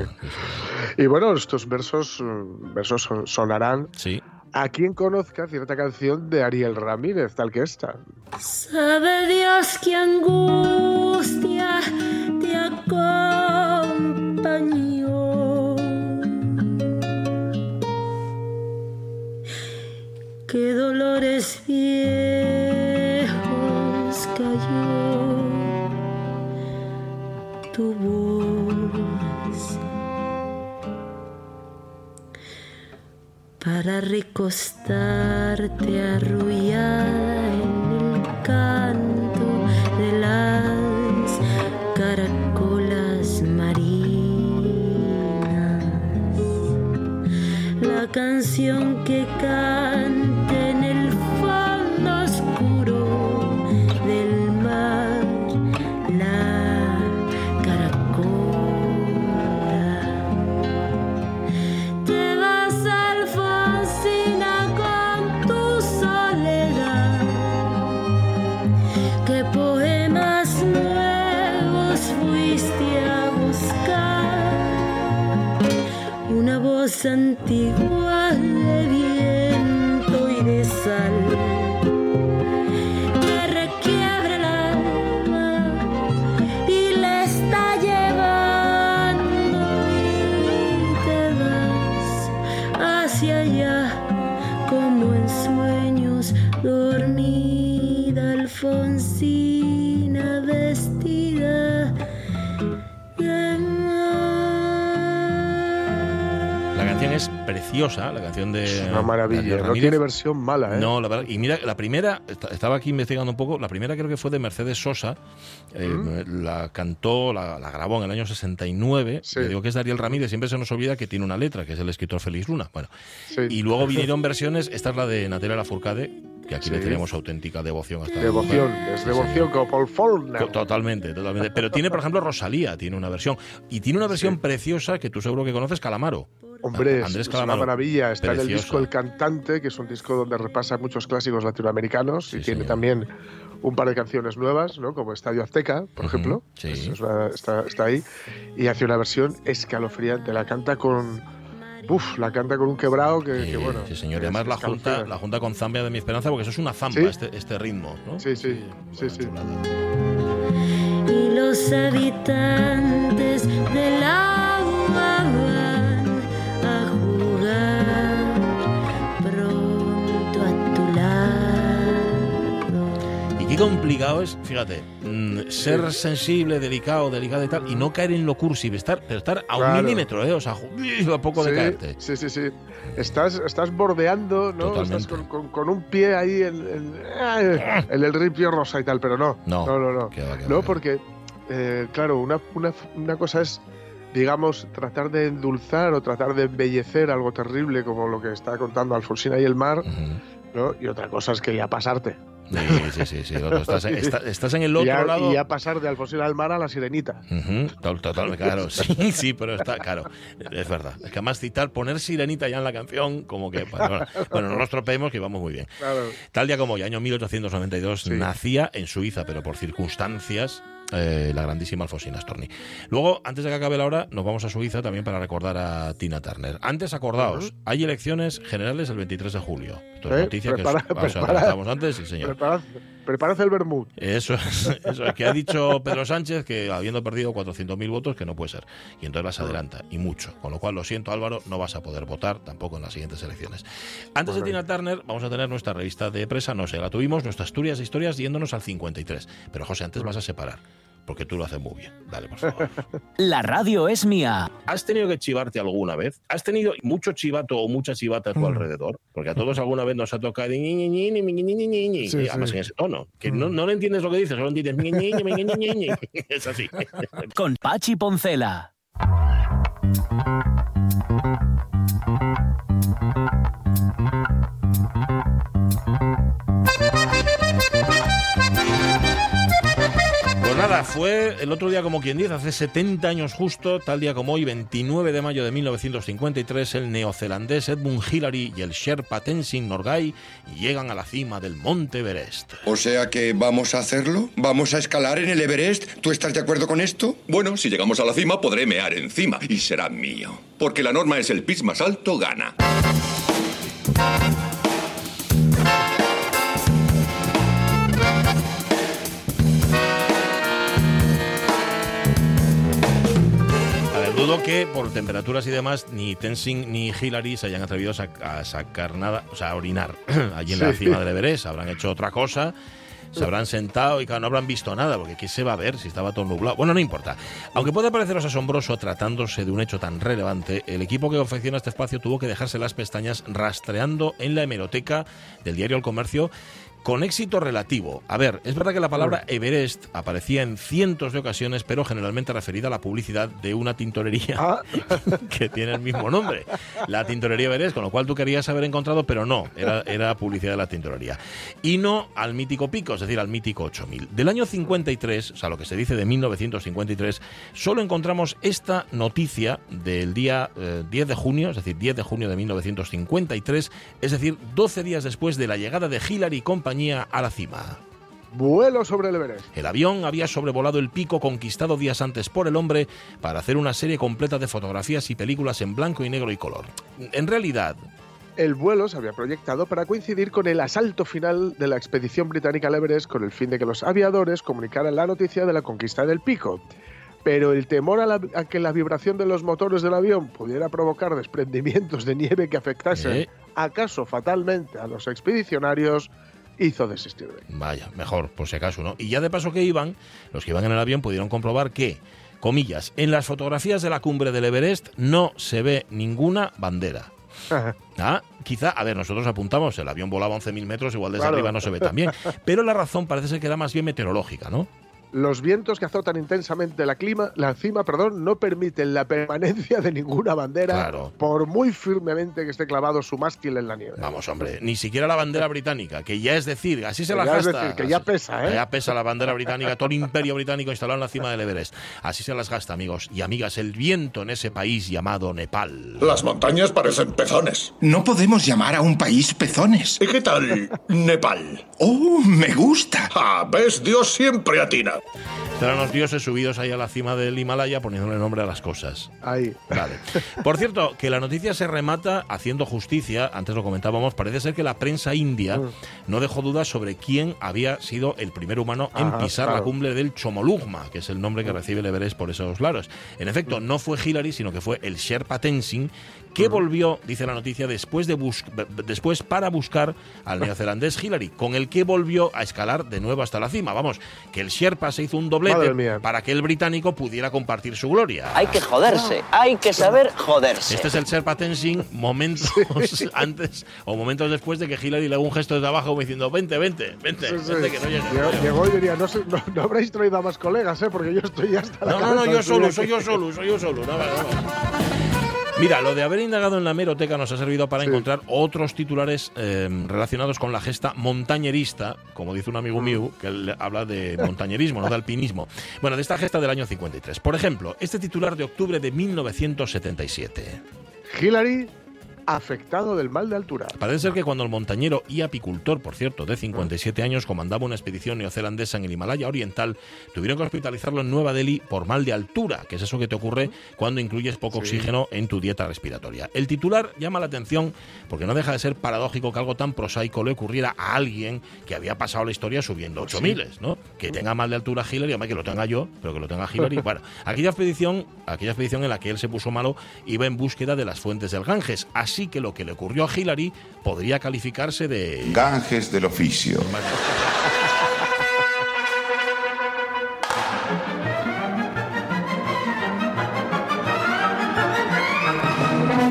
Y bueno, estos versos, mm, versos son- sonarán Sí. a quien conozca cierta canción de Ariel Ramírez, tal que esta. Sabe Dios qué angustia te acompañó. Qué dolores viejos para recostarte arrullada en el canto de las caracolas marinas. La canción que canta es preciosa, la canción de. Es una maravilla. No tiene versión mala, ¿eh? No, la verdad. Y mira, la primera, est- estaba aquí investigando un poco, la primera creo que fue de Mercedes Sosa, eh, la cantó, la, la grabó en el año 69, Sí. Le digo que es de Ariel Ramírez, siempre se nos olvida que tiene una letra, que es el escritor Félix Luna. Bueno, Sí. y luego vinieron versiones, esta es la de Natalia Lafourcade, que aquí le tenemos auténtica devoción. Hasta Devoción, es devoción como Paul Faulkner. Totalmente, totalmente. Pero tiene, por ejemplo, Rosalía, tiene una versión. Y tiene una versión preciosa que tú seguro que conoces, Calamaro. Hombre, es- Andrés es una maravilla. Está en el disco El Cantante, que es un disco donde repasa muchos clásicos latinoamericanos Sí, y tiene señor. también un par de canciones nuevas, ¿no? como Estadio Azteca, por Ujú, ejemplo. sí. Es- es una- está, está ahí. Y hace una versión escalofriante. La canta con. Uf, la canta con un quebrado que, Sí, que, bueno. sí, señor. Y además la junta, la junta con Zambia de mi esperanza, porque eso es una zamba, Sí. este, este ritmo, ¿no? Sí, sí, sí, sí. y los habitantes del agua complicado es, fíjate, mm, ser sensible, delicado, delicado y tal, y no caer en lo cursi, estar, pero estar a un milímetro, ¿eh? O sea, a poco de caerte. Sí, sí, sí. Estás, estás bordeando, ¿no? Totalmente. Estás con, con- con un pie ahí en, en- en el ripio rosa y tal, pero no. No, no, no. no. porque, eh, claro, una, una, una cosa es, digamos, tratar de endulzar o tratar de embellecer algo terrible como lo que está contando Alfonsina y el mar. ¿no? Y otra cosa es que ya pasarte. Sí, sí, sí, sí, estás, en- está- estás en el otro y, ya, lado. y ya pasar de Alfonsina al mar a la sirenita. To- Total, claro, sí, sí, pero está, claro, es verdad. Es que además citar, poner sirenita ya en la canción, como que, bueno, bueno, no nos tropeemos, que vamos muy bien. Claro. Tal día como hoy, año 1892, Sí. nacía en Suiza, pero por circunstancias, eh, la grandísima Alfonsina Storni. Luego, antes de que acabe la hora, nos vamos a Suiza también para recordar a Tina Turner. Antes, acordaos, hay elecciones generales el 23 de julio. Esto es noticia que Prepara- os, os prepara- adelantamos antes, sí, señor. Preparad el vermut. Eso es, eso es, que ha dicho Pedro Sánchez que habiendo perdido 400.000 votos, que no puede ser. Y entonces las adelanta, y mucho. Con lo cual, lo siento Álvaro, no vas a poder votar tampoco en las siguientes elecciones. Antes de Tina Turner, vamos a tener nuestra revista de presa, no sé, la tuvimos, nuestras Asturias e historias, yéndonos al 53. Pero José, antes vas a separar, porque tú lo haces muy bien. Dale, por favor. La radio es mía. ¿Has tenido que chivarte alguna vez? ¿Has tenido mucho chivato o mucha chivata a tu mm. alrededor? Porque a todos alguna vez nos ha tocado ni, ni, ni, ni, ni, ni, ni, ni. Además en ese tono. Que mm. no, no le entiendes lo que dices, solo entiendes ni, ni, ni, ni, ni, ni. Es así. Con Pachi Poncela. Nada, fue el otro día como quien dice, hace 70 años justo, tal día como hoy, 29 de mayo de 1953, el neozelandés Edmund Hillary y el Sherpa Tenzin Norgay llegan a la cima del Monte Everest. O sea que vamos a hacerlo. ¿Vamos a escalar en el Everest? ¿Tú estás de acuerdo con esto? Bueno, si llegamos a la cima podré mear encima y será mío. Porque la norma es el pis más alto gana. Que por temperaturas y demás ni Tenzin ni Hillary se hayan atrevido a, sac- a sacar nada, o sea, a orinar allí en la cima del Everest. Habrán hecho otra cosa. Se habrán sentado y claro, no habrán visto nada, porque ¿qué se va a ver si estaba todo nublado? Bueno, no importa. Aunque puede pareceros asombroso tratándose de un hecho tan relevante, el equipo que confecciona este espacio tuvo que dejarse las pestañas rastreando en la hemeroteca del diario El Comercio con éxito relativo. A ver, es verdad que la palabra Everest aparecía en cientos de ocasiones, pero generalmente referida a la publicidad de una tintorería Ah, que tiene el mismo nombre, la tintorería Everest, con lo cual tú querías haber encontrado, pero no, era, era publicidad de la tintorería. Y no al mítico pico, es decir, al mítico 8000. Del año 53, o sea, lo que se dice de 1953, solo encontramos esta noticia del día eh, 10 de junio, es decir, 10 de junio de 1953, es decir, 12 días después de la llegada de Hillary y compañía a la cima. vuelo sobre el Everest. El avión había sobrevolado el pico conquistado días antes por el hombre para hacer una serie completa de fotografías y películas en blanco y negro y color. En realidad, El vuelo se había proyectado para coincidir con el asalto final de la expedición británica al Everest con el fin de que los aviadores comunicaran la noticia de la conquista del pico. Pero el temor a, la- a que la vibración de los motores del avión pudiera provocar desprendimientos de nieve que afectasen, Eh. acaso fatalmente, a los expedicionarios, hizo desistir de vaya, mejor, por si acaso, ¿no? Y ya de paso que iban, los que iban en el avión pudieron comprobar que, comillas, en las fotografías de la cumbre del Everest no se ve ninguna bandera. Ah, quizá, a ver, nosotros apuntamos, el avión volaba 11.000 metros, igual desde Claro. arriba no se ve tan bien. Pero la razón parece ser que era más bien meteorológica, ¿no? Los vientos que azotan intensamente la, clima, la cima perdón, no permiten la permanencia de ninguna bandera, Claro. por muy firmemente que esté clavado su mástil en la nieve. Vamos, hombre, ni siquiera la bandera británica, que ya es decir, así se Que la ya es gasta. decir, que ya pesa, ¿eh? Ya pesa la bandera británica, todo el imperio británico instalado en la cima del Everest. Así se las gasta, amigos y amigas, el viento en ese país llamado Nepal. Las montañas parecen pezones. No podemos llamar a un país pezones. ¿Y qué tal Nepal? ¡Oh, me gusta! Ah, ves, Dios siempre atina. Serán los dioses subidos ahí a la cima del Himalaya poniéndole nombre a las cosas. Ahí. Vale. Por cierto, que la noticia se remata haciendo justicia, antes lo comentábamos, parece ser que la prensa india Mm. no dejó dudas sobre quién había sido el primer humano en Ajá, pisar la cumbre del Chomolungma, que es el nombre que recibe el Everest por esos lados. En efecto, no fue Hillary, sino que fue el Sherpa Tenzin, que volvió, dice la noticia, después, de bus- después para buscar al neozelandés Hillary, con el que volvió a escalar de nuevo hasta la cima. Vamos, que el Sherpa se hizo un doblete para que el británico pudiera compartir su gloria. Hay que joderse, hay que saber joderse. Este es el Sherpa Tenzin momentos antes o momentos después de que Hillary le haga un gesto desde abajo como diciendo, vente, vente, vente, Sí, sí. vente que no llegue. Llegó, y diría, no, sé- no, no habréis traído a más colegas, ¿eh? porque yo estoy ya hasta la No, no, no, yo de solo, soy yo aquí". solo, soy yo solo. No. Mira, lo de haber indagado en la hemeroteca nos ha servido para Sí. encontrar otros titulares eh, relacionados con la gesta montañerista, como dice un amigo mío, que él habla de montañerismo, no de alpinismo. Bueno, de esta gesta del año 53. Por ejemplo, este titular de octubre de 1977. Hillary, afectado del mal de altura. Parece ser que cuando el montañero y apicultor, por cierto, de 57 años, comandaba una expedición neozelandesa en el Himalaya Oriental, tuvieron que hospitalizarlo en Nueva Delhi por mal de altura, que es eso que te ocurre cuando incluyes poco oxígeno en tu dieta respiratoria. El titular llama la atención porque no deja de ser paradójico que algo tan prosaico le ocurriera a alguien que había pasado la historia subiendo 8000, ¿no? Que tenga mal de altura Hillary, además que lo tenga yo, pero que lo tenga Hillary. Bueno, aquella expedición, aquella expedición en la que él se puso malo iba en búsqueda de las fuentes del Ganges, así que lo que le ocurrió a Hillary podría calificarse de Ganges del oficio.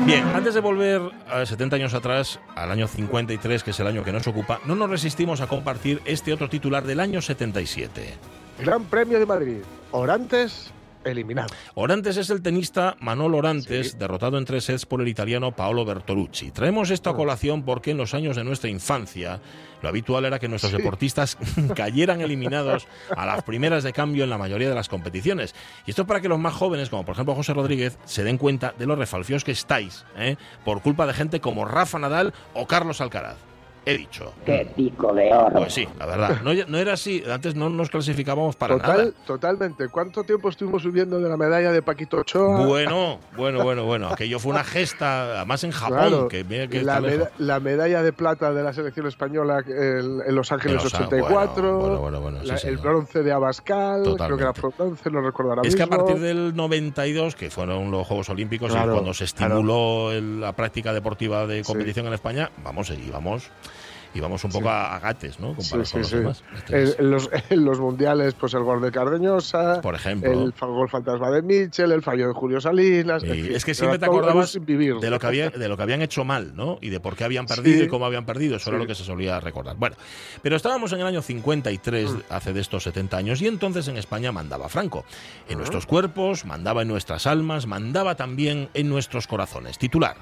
Bien, antes de volver a 70 años atrás, al año 53, que es el año que nos ocupa, no nos resistimos a compartir este otro titular del año 77. Gran Premio de Madrid. Orantes eliminado. Orantes es el tenista Manolo Orantes, derrotado en tres sets por el italiano Paolo Bertolucci. Traemos esta colación porque en los años de nuestra infancia lo habitual era que nuestros deportistas cayeran eliminados a las primeras de cambio en la mayoría de las competiciones. Y esto es para que los más jóvenes, como por ejemplo José Rodríguez, se den cuenta de los refalfios que estáis, ¿eh? por culpa de gente como Rafa Nadal o Carlos Alcaraz. He dicho. ¡Qué pico de oro! Pues sí, la verdad. No, no era así. Antes no nos clasificábamos para Total, nada. Totalmente. ¿Cuánto tiempo estuvimos subiendo de la medalla de Paquito Ochoa? Bueno, bueno, bueno, bueno. Aquello fue una gesta, además en Japón, Claro, que mira que la, meda- la medalla de plata de la selección española en, en Los Ángeles En Los Á- 84, bueno, bueno, bueno, sí, la- el bronce de Abascal, creo que era Totalmente. bronce, no recuerdo ahora Es que a mismo. partir del 92, que fueron los Juegos Olímpicos, Claro, y cuando se estimuló el- la práctica deportiva de competición en España, vamos, y íbamos un poco a, a gates, ¿no? Sí, Comparados sí, con los sí. demás. En, en los, en los mundiales, pues el gol de Cardeñosa, Por ejemplo. el gol fantasma de Mitchell, el fallo de Julio Salinas. Y es que siempre te acordabas de lo que había, de lo que habían hecho mal, ¿no? Y de por qué habían perdido Sí. y cómo habían perdido. Eso era Sí. lo que se solía recordar. Bueno, pero estábamos en el año 53, Mm. hace de estos 70 años, y entonces en España mandaba Franco. En Ah. nuestros cuerpos, mandaba en nuestras almas, mandaba también en nuestros corazones. Titular.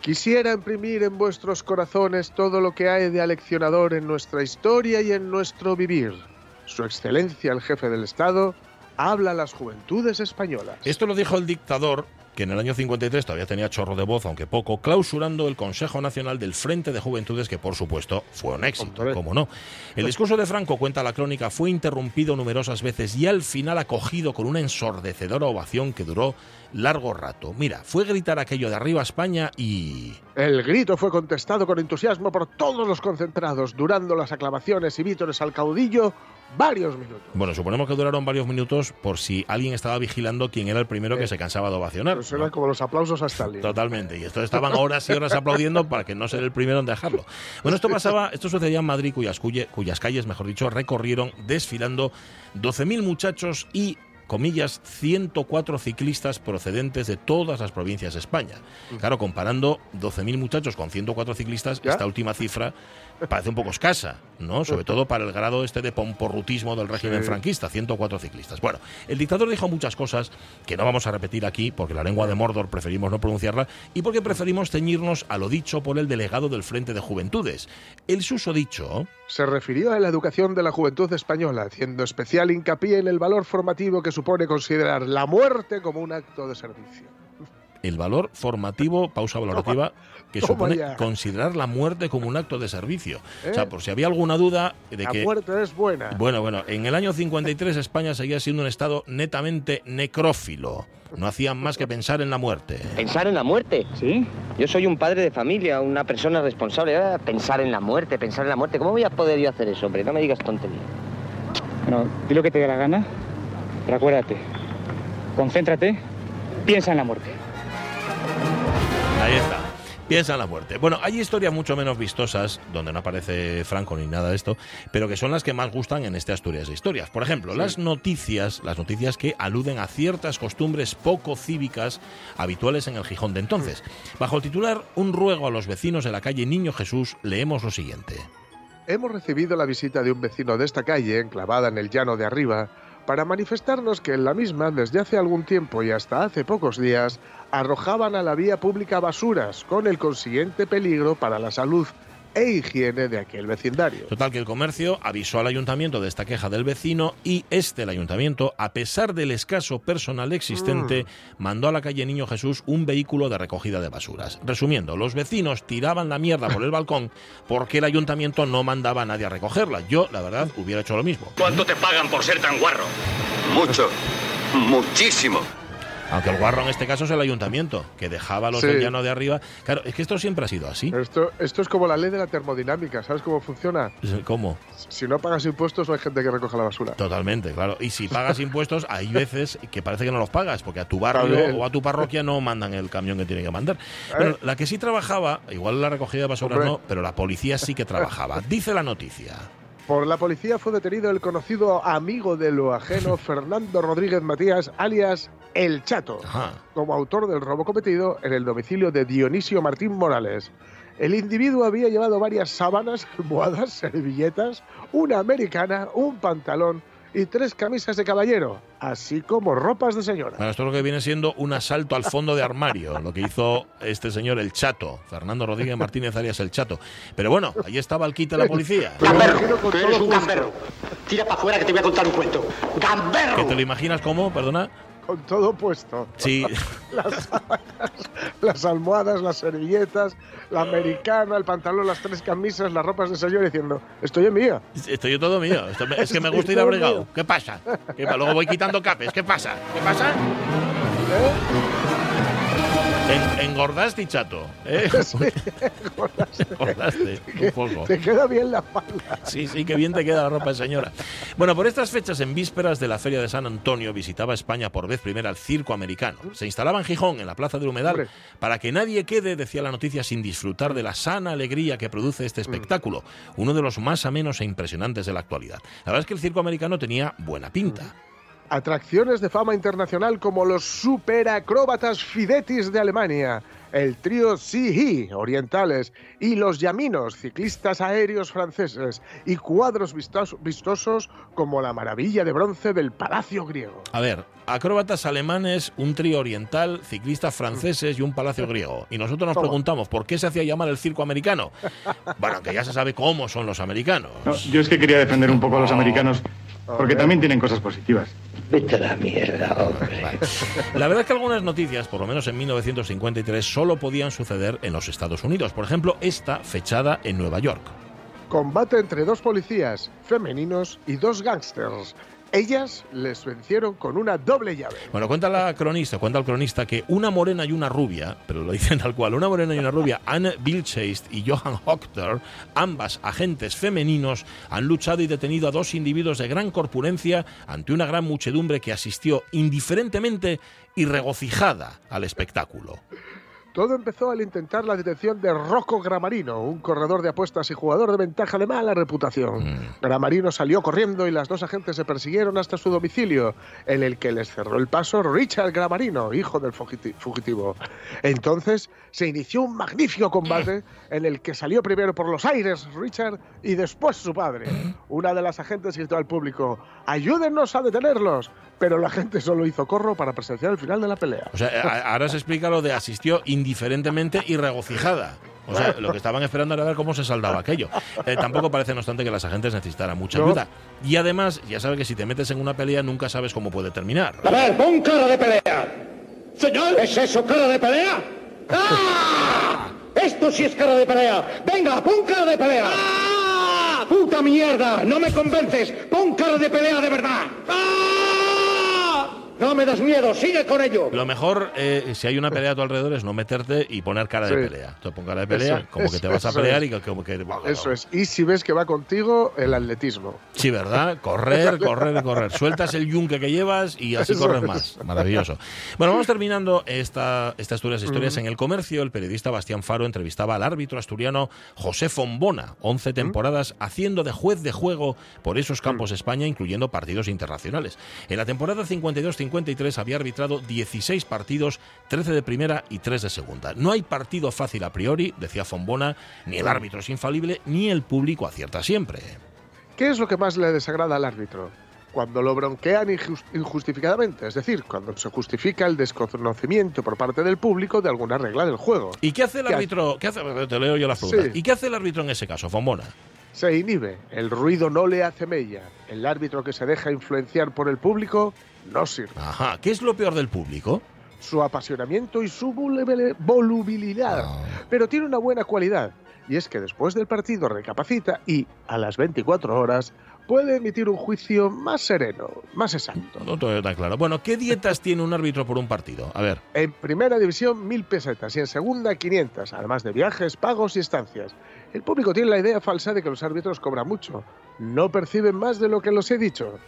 Quisiera imprimir en vuestros corazones todo lo que hay de aleccionador en nuestra historia y en nuestro vivir. Su Excelencia el Jefe del Estado habla a las juventudes españolas. Esto lo dijo el dictador, que en el año 53 todavía tenía chorro de voz, aunque poco, clausurando el Consejo Nacional del Frente de Juventudes, que por supuesto fue un éxito, como no. El discurso de Franco, cuenta la crónica, fue interrumpido numerosas veces y al final acogido con una ensordecedora ovación que duró largo rato. Mira, fue gritar aquello de arriba España y... El grito fue contestado con entusiasmo por todos los concentrados, durando las aclamaciones y vítores al caudillo varios minutos. Bueno, suponemos que duraron varios minutos por si alguien estaba vigilando quién era el primero que Eh, se cansaba de ovacionar. Pues eran como los aplausos a Stalin. Totalmente. Y esto estaban horas y horas aplaudiendo para que no ser el primero en dejarlo. Bueno, esto pasaba, esto sucedía en Madrid, cuyas, cuyas calles, mejor dicho, recorrieron desfilando 12.000 muchachos y comillas, 104 ciclistas procedentes de todas las provincias de España. Claro, comparando 12.000 muchachos con 104 ciclistas, esta última cifra parece un poco escasa, ¿no? Sobre todo para el grado este de pomporrutismo del régimen Sí. franquista, 104 ciclistas. Bueno, el dictador dijo muchas cosas que no vamos a repetir aquí porque la lengua de Mordor preferimos no pronunciarla y porque preferimos ceñirnos a lo dicho por el delegado del Frente de Juventudes. El susodicho Se refirió a la educación de la juventud española, haciendo especial hincapié en el valor formativo que supone considerar la muerte como un acto de servicio. El valor formativo, pausa valorativa, que toma supone ya. considerar la muerte como un acto de servicio. ¿Eh? O sea, por si había alguna duda de La que... muerte es buena. Bueno, bueno, en el año 53 España seguía siendo un estado netamente necrófilo. No hacían más que pensar en la muerte. ¿Pensar en la muerte? Sí. Yo soy un padre de familia, una persona responsable. Ah, Pensar en la muerte, pensar en la muerte. ¿Cómo voy a poder yo hacer eso, hombre? No me digas tontería. Bueno, di lo que te dé la gana, pero acuérdate, concéntrate, piensa en la muerte. Ahí está. Piensa en la muerte. Bueno, hay historias mucho menos vistosas, donde no aparece Franco ni nada de esto, pero que son las que más gustan en este Asturias de Historias. Por ejemplo, las noticias, las noticias que aluden a ciertas costumbres poco cívicas habituales en el Gijón de entonces. Bajo el titular Un ruego a los vecinos de la calle Niño Jesús, leemos lo siguiente. Hemos recibido la visita de un vecino de esta calle, enclavada en el llano de arriba, para manifestarnos que en la misma, desde hace algún tiempo y hasta hace pocos días, arrojaban a la vía pública basuras, con el consiguiente peligro para la salud e higiene de aquel vecindario. Total, que el comercio avisó al ayuntamiento de esta queja del vecino y este, el ayuntamiento, a pesar del escaso personal existente, mandó a la calle Niño Jesús un vehículo de recogida de basuras. Resumiendo, los vecinos tiraban la mierda por el balcón porque el ayuntamiento no mandaba a nadie a recogerla. Yo, la verdad, hubiera hecho lo mismo. ¿Cuánto te pagan por ser tan guarro? Mucho. Muchísimo. Aunque el guarro en este caso es el ayuntamiento, que dejaba a los Sí. del llano de arriba. Claro, es que esto siempre ha sido así. Esto, esto es como la ley de la termodinámica, ¿sabes cómo funciona? ¿Cómo? Si no pagas impuestos, no hay gente que recoja la basura. Totalmente, claro. Y si pagas impuestos, hay veces que parece que no los pagas, porque a tu barrio También. o a tu parroquia no mandan el camión que tienen que mandar. Bueno, la que sí trabajaba, igual la recogida de basura Hombre. no, pero la policía sí que trabajaba. Dice la noticia. Por la policía fue detenido el conocido amigo de lo ajeno Fernando Rodríguez Matías, alias El Chato, como autor del robo cometido en el domicilio de Dionisio Martín Morales. El individuo había llevado varias sábanas, almohadas, servilletas, una americana, un pantalón y tres camisas de caballero, así como ropas de señora. Bueno, esto es lo que viene siendo un asalto al fondo de armario, lo que hizo este señor el Chato, Fernando Rodríguez Martínez Arias el Chato. Pero bueno, ahí estaba el quite de la policía. ¡Gamberro! Que eres un gamberro. Tira para afuera que te voy a contar un cuento. ¿Que ¡Gamberro! te lo imaginas cómo? Perdona. Con todo puesto. Sí, Las sábanas, las almohadas, las servilletas, la americana, el pantalón, las tres camisas, las ropas de señora diciendo, estoy en mía. estoy todo mío. Es que me gusta ir abrigado. ¿Qué pasa? ¿Qué Luego voy quitando capes. ¿Qué pasa? ¿Qué pasa? En- engordaste, chato. ¿eh? engordaste un poco. Te queda bien la falda. Sí, sí, qué bien te queda la ropa señora. Bueno, por estas fechas, en vísperas de la Feria de San Antonio, visitaba España por vez primera el circo americano. Se instalaba en Gijón, en la Plaza del Humedal, Hombre. para que nadie quede, decía la noticia, sin disfrutar de la sana alegría que produce este espectáculo, uno de los más amenos e impresionantes de la actualidad. La verdad es que el circo americano tenía buena pinta. Atracciones de fama internacional como los superacróbatas Fidetis de Alemania, el trío Sihi orientales y los Yaminos, ciclistas aéreos franceses, y cuadros vistos- vistosos como la maravilla de bronce del Palacio griego. A ver, acróbatas alemanes, un trío oriental, ciclistas franceses y un palacio griego. Y nosotros nos preguntamos, ¿por qué se hacía llamar el circo americano? Bueno, que ya se sabe cómo son los americanos. No, yo es que quería defender un poco a los americanos, porque también tienen cosas positivas. Vete a la mierda, hombre. La verdad es que algunas noticias, por lo menos en 1953, solo podían suceder en los Estados Unidos. Por ejemplo, esta fechada en Nueva York. Combate entre dos policías femeninos y dos gángsters. Ellas les vencieron con una doble llave. Bueno, cuenta la cronista, cuenta el cronista que una morena y una rubia, pero lo dicen tal cual, una morena y una rubia, Anne Bilchast y Johan Hochter, ambas agentes femeninos, han luchado y detenido a dos individuos de gran corpulencia ante una gran muchedumbre que asistió indiferentemente y regocijada al espectáculo. Todo empezó al intentar la detención de Rocco Gramarino, un corredor de apuestas y jugador de ventaja de mala reputación. Gramarino salió corriendo y las dos agentes se persiguieron hasta su domicilio, en el que les cerró el paso Richard Gramarino, hijo del fugiti- fugitivo. Entonces se inició un magnífico combate en el que salió primero por los aires Richard y después su padre. Una de las agentes gritó al público, ayúdennos a detenerlos, pero la gente solo hizo corro para presenciar el final de la pelea. O sea, ahora se explica lo de asistió indiferentemente y regocijada. O sea, lo que estaban esperando era ver cómo se saldaba aquello. Eh, tampoco parece, no obstante, que las agentes necesitaran mucha ayuda. Y además, ya sabes que si te metes en una pelea nunca sabes cómo puede terminar. A ver, pon cara de pelea. Señor, ¿es eso cara de pelea? ¡Ah! Esto sí es cara de pelea. Venga, pon cara de pelea. ¡Ah! ¡Puta mierda! No me convences. Pon cara de pelea de verdad. ¡Ah! No me das miedo. Sigue con ello. Lo mejor, eh, si hay una pelea a tu alrededor, es no meterte y poner cara de pelea. Tú pon cara de pelea, Eso, como que te vas a pelear es. y que, como que... Eso es. Y si ves que va contigo, el atletismo. Sí, ¿verdad? Correr, correr, correr. Sueltas el yunque que llevas y así Eso corres es. más. Maravilloso. Bueno, vamos terminando esta, estas historias. historias. Mm. En el comercio, el periodista Bastián Faro entrevistaba al árbitro asturiano José Fombona, 11 temporadas haciendo de juez de juego por esos campos de España, incluyendo partidos internacionales. En la temporada 52-53 había arbitrado 16 partidos, 13 de primera y 3 de segunda. No hay partido fácil a priori, decía Fombona, ni el árbitro es infalible, ni el público acierta siempre. ¿Qué es lo que más le desagrada al árbitro? Cuando lo bronquean injus- injustificadamente, es decir, cuando se justifica el desconocimiento por parte del público de alguna regla del juego. ¿Y qué hace el ¿Qué árbitro? ¿Qué hace? Te leo yo las preguntas. Sí. ¿Y qué hace el árbitro en ese caso, Fombona? Se inhibe, el ruido no le hace mella. El árbitro que se deja influenciar por el público no sirve. Ajá. ¿Qué es lo peor del público? Su apasionamiento y su volubili- volubilidad. Pero tiene una buena cualidad, y es que después del partido recapacita y, a las 24 horas, puede emitir un juicio más sereno, más exacto. No todo tan claro. Bueno, ¿qué dietas tiene un árbitro por un partido? A ver. En primera división, mil pesetas y en segunda, 500, además de viajes, pagos y estancias. El público tiene la idea falsa de que los árbitros cobran mucho. No perciben más de lo que los he dicho,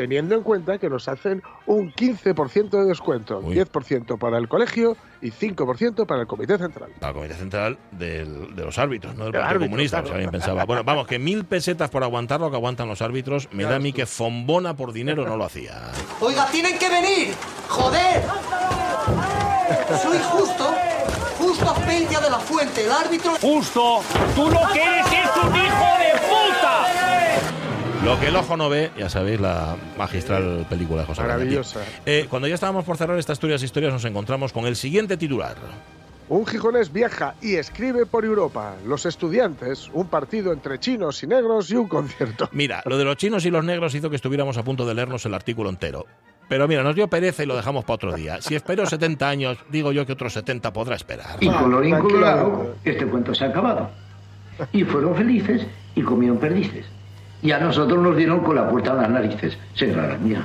teniendo en cuenta que nos hacen un 15% de descuento, 10% para el colegio y 5% para el comité central. La Comité Central del- de los árbitros, no del Partido árbitro, Comunista, claro. pensaba. Bueno, vamos, que mil pesetas por aguantar lo que aguantan los árbitros, me da a mí que Fombona por dinero no lo hacía. Oiga, tienen que venir. ¡Joder! Soy justo. Justo Peña de la Fuente, el árbitro. Justo, tú lo que eres es un hijo de puta. Lo que el ojo no ve, ya sabéis, la magistral película de José. Maravillosa. Eh, cuando ya estábamos por cerrar estas Asturias Historias, nos encontramos con el siguiente titular. Un gijonés viaja y escribe por Europa. Los estudiantes, un partido entre chinos y negros y un concierto. Mira, lo de los chinos y los negros hizo que estuviéramos a punto de leernos el artículo entero. Pero mira, nos dio pereza y lo dejamos para otro día. Si espero 70 años, digo yo que otros 70 podrá esperar. Y colorín colorado, este cuento se ha acabado. Y fueron felices y comieron perdices. Y a nosotros nos dieron con la puerta a las narices. Será la mía.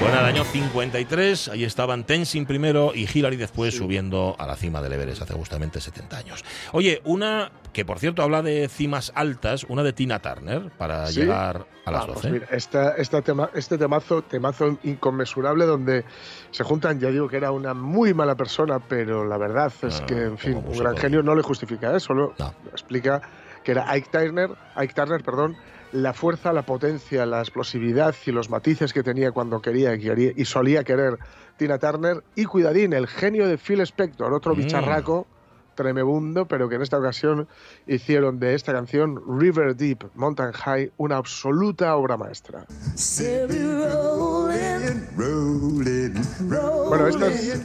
Bueno, el año 53, ahí estaban Tenzin primero y Hillary después subiendo a la cima del Everest hace justamente 70 años. Oye, una que por cierto habla de cimas altas, una de Tina Turner, para ¿Sí? llegar a las Ah, pues 12. mira, esta, esta tema, este temazo, temazo inconmensurable donde se juntan, ya digo que era una muy mala persona, pero la verdad es Ah, que, en fin, un gran de- genio no le justifica, ¿eh? solo explica que era Ike Turner, Ike Turner, perdón, la fuerza, la potencia, la explosividad y los matices que tenía cuando quería y, solía querer Tina Turner. Y cuidadín, el genio de Phil Spector, otro Mm. bicharraco tremebundo, pero que en esta ocasión hicieron de esta canción River Deep, Mountain High, una absoluta obra maestra. Bueno, esta es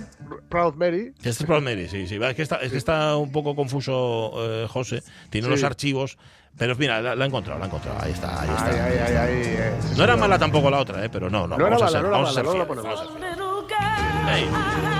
Proud Mary. Este es Proud Mary, sí, sí. Es que está, es que está un poco confuso eh, José. Tiene Sí. los archivos. Pero mira, la, la he encontrado, la he encontrado. Ahí está, ahí está. Ay, ay, ay, eh, sí, No era mala tampoco la otra, eh, pero no, no. No era vamos a mala, ser, no era vamos a ser no fieles, ponemos. vamos a ser fieles.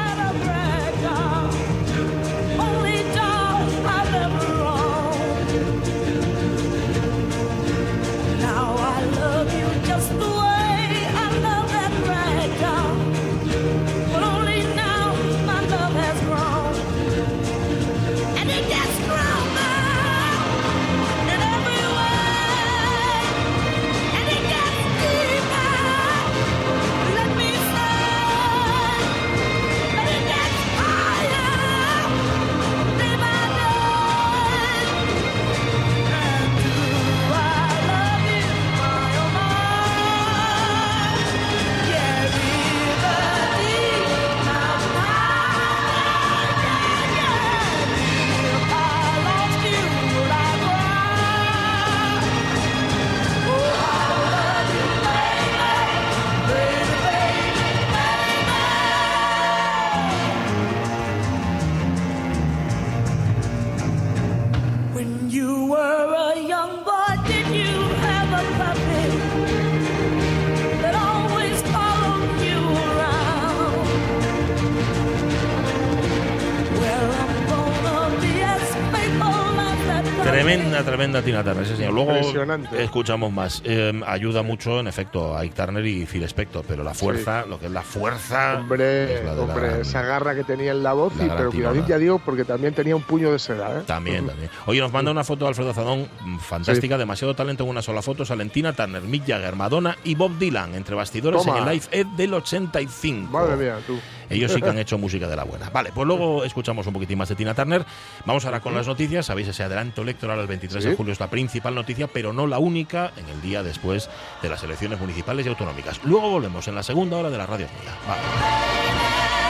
Tremenda, Tina Turner, sí, señor. Luego Impresionante. escuchamos más. Eh, ayuda mucho, en efecto, a Ike Turner y Phil Spector, pero la fuerza, lo que es la fuerza. Hombre, es la la hombre, gran- esa garra que tenía en la voz, la y, pero cuidadín, ya digo, porque también tenía un puño de seda, ¿eh? También, también. Oye, nos manda una foto de Alfredo Zadón mm, fantástica, demasiado talento en una sola foto. Salen Tina Turner, Mick Jagger, Madonna y Bob Dylan entre bastidores Toma. en el Live Ed del 85. Madre mía, tú. Ellos sí que han hecho música de la buena. Vale, pues luego escuchamos un poquitín más de Tina Turner. Vamos ahora con las noticias. Sabéis, ese adelanto electoral el 23 de julio es la principal noticia, pero no la única en el día después de las elecciones municipales y autonómicas. Luego volvemos en la segunda hora de la radio. Vale.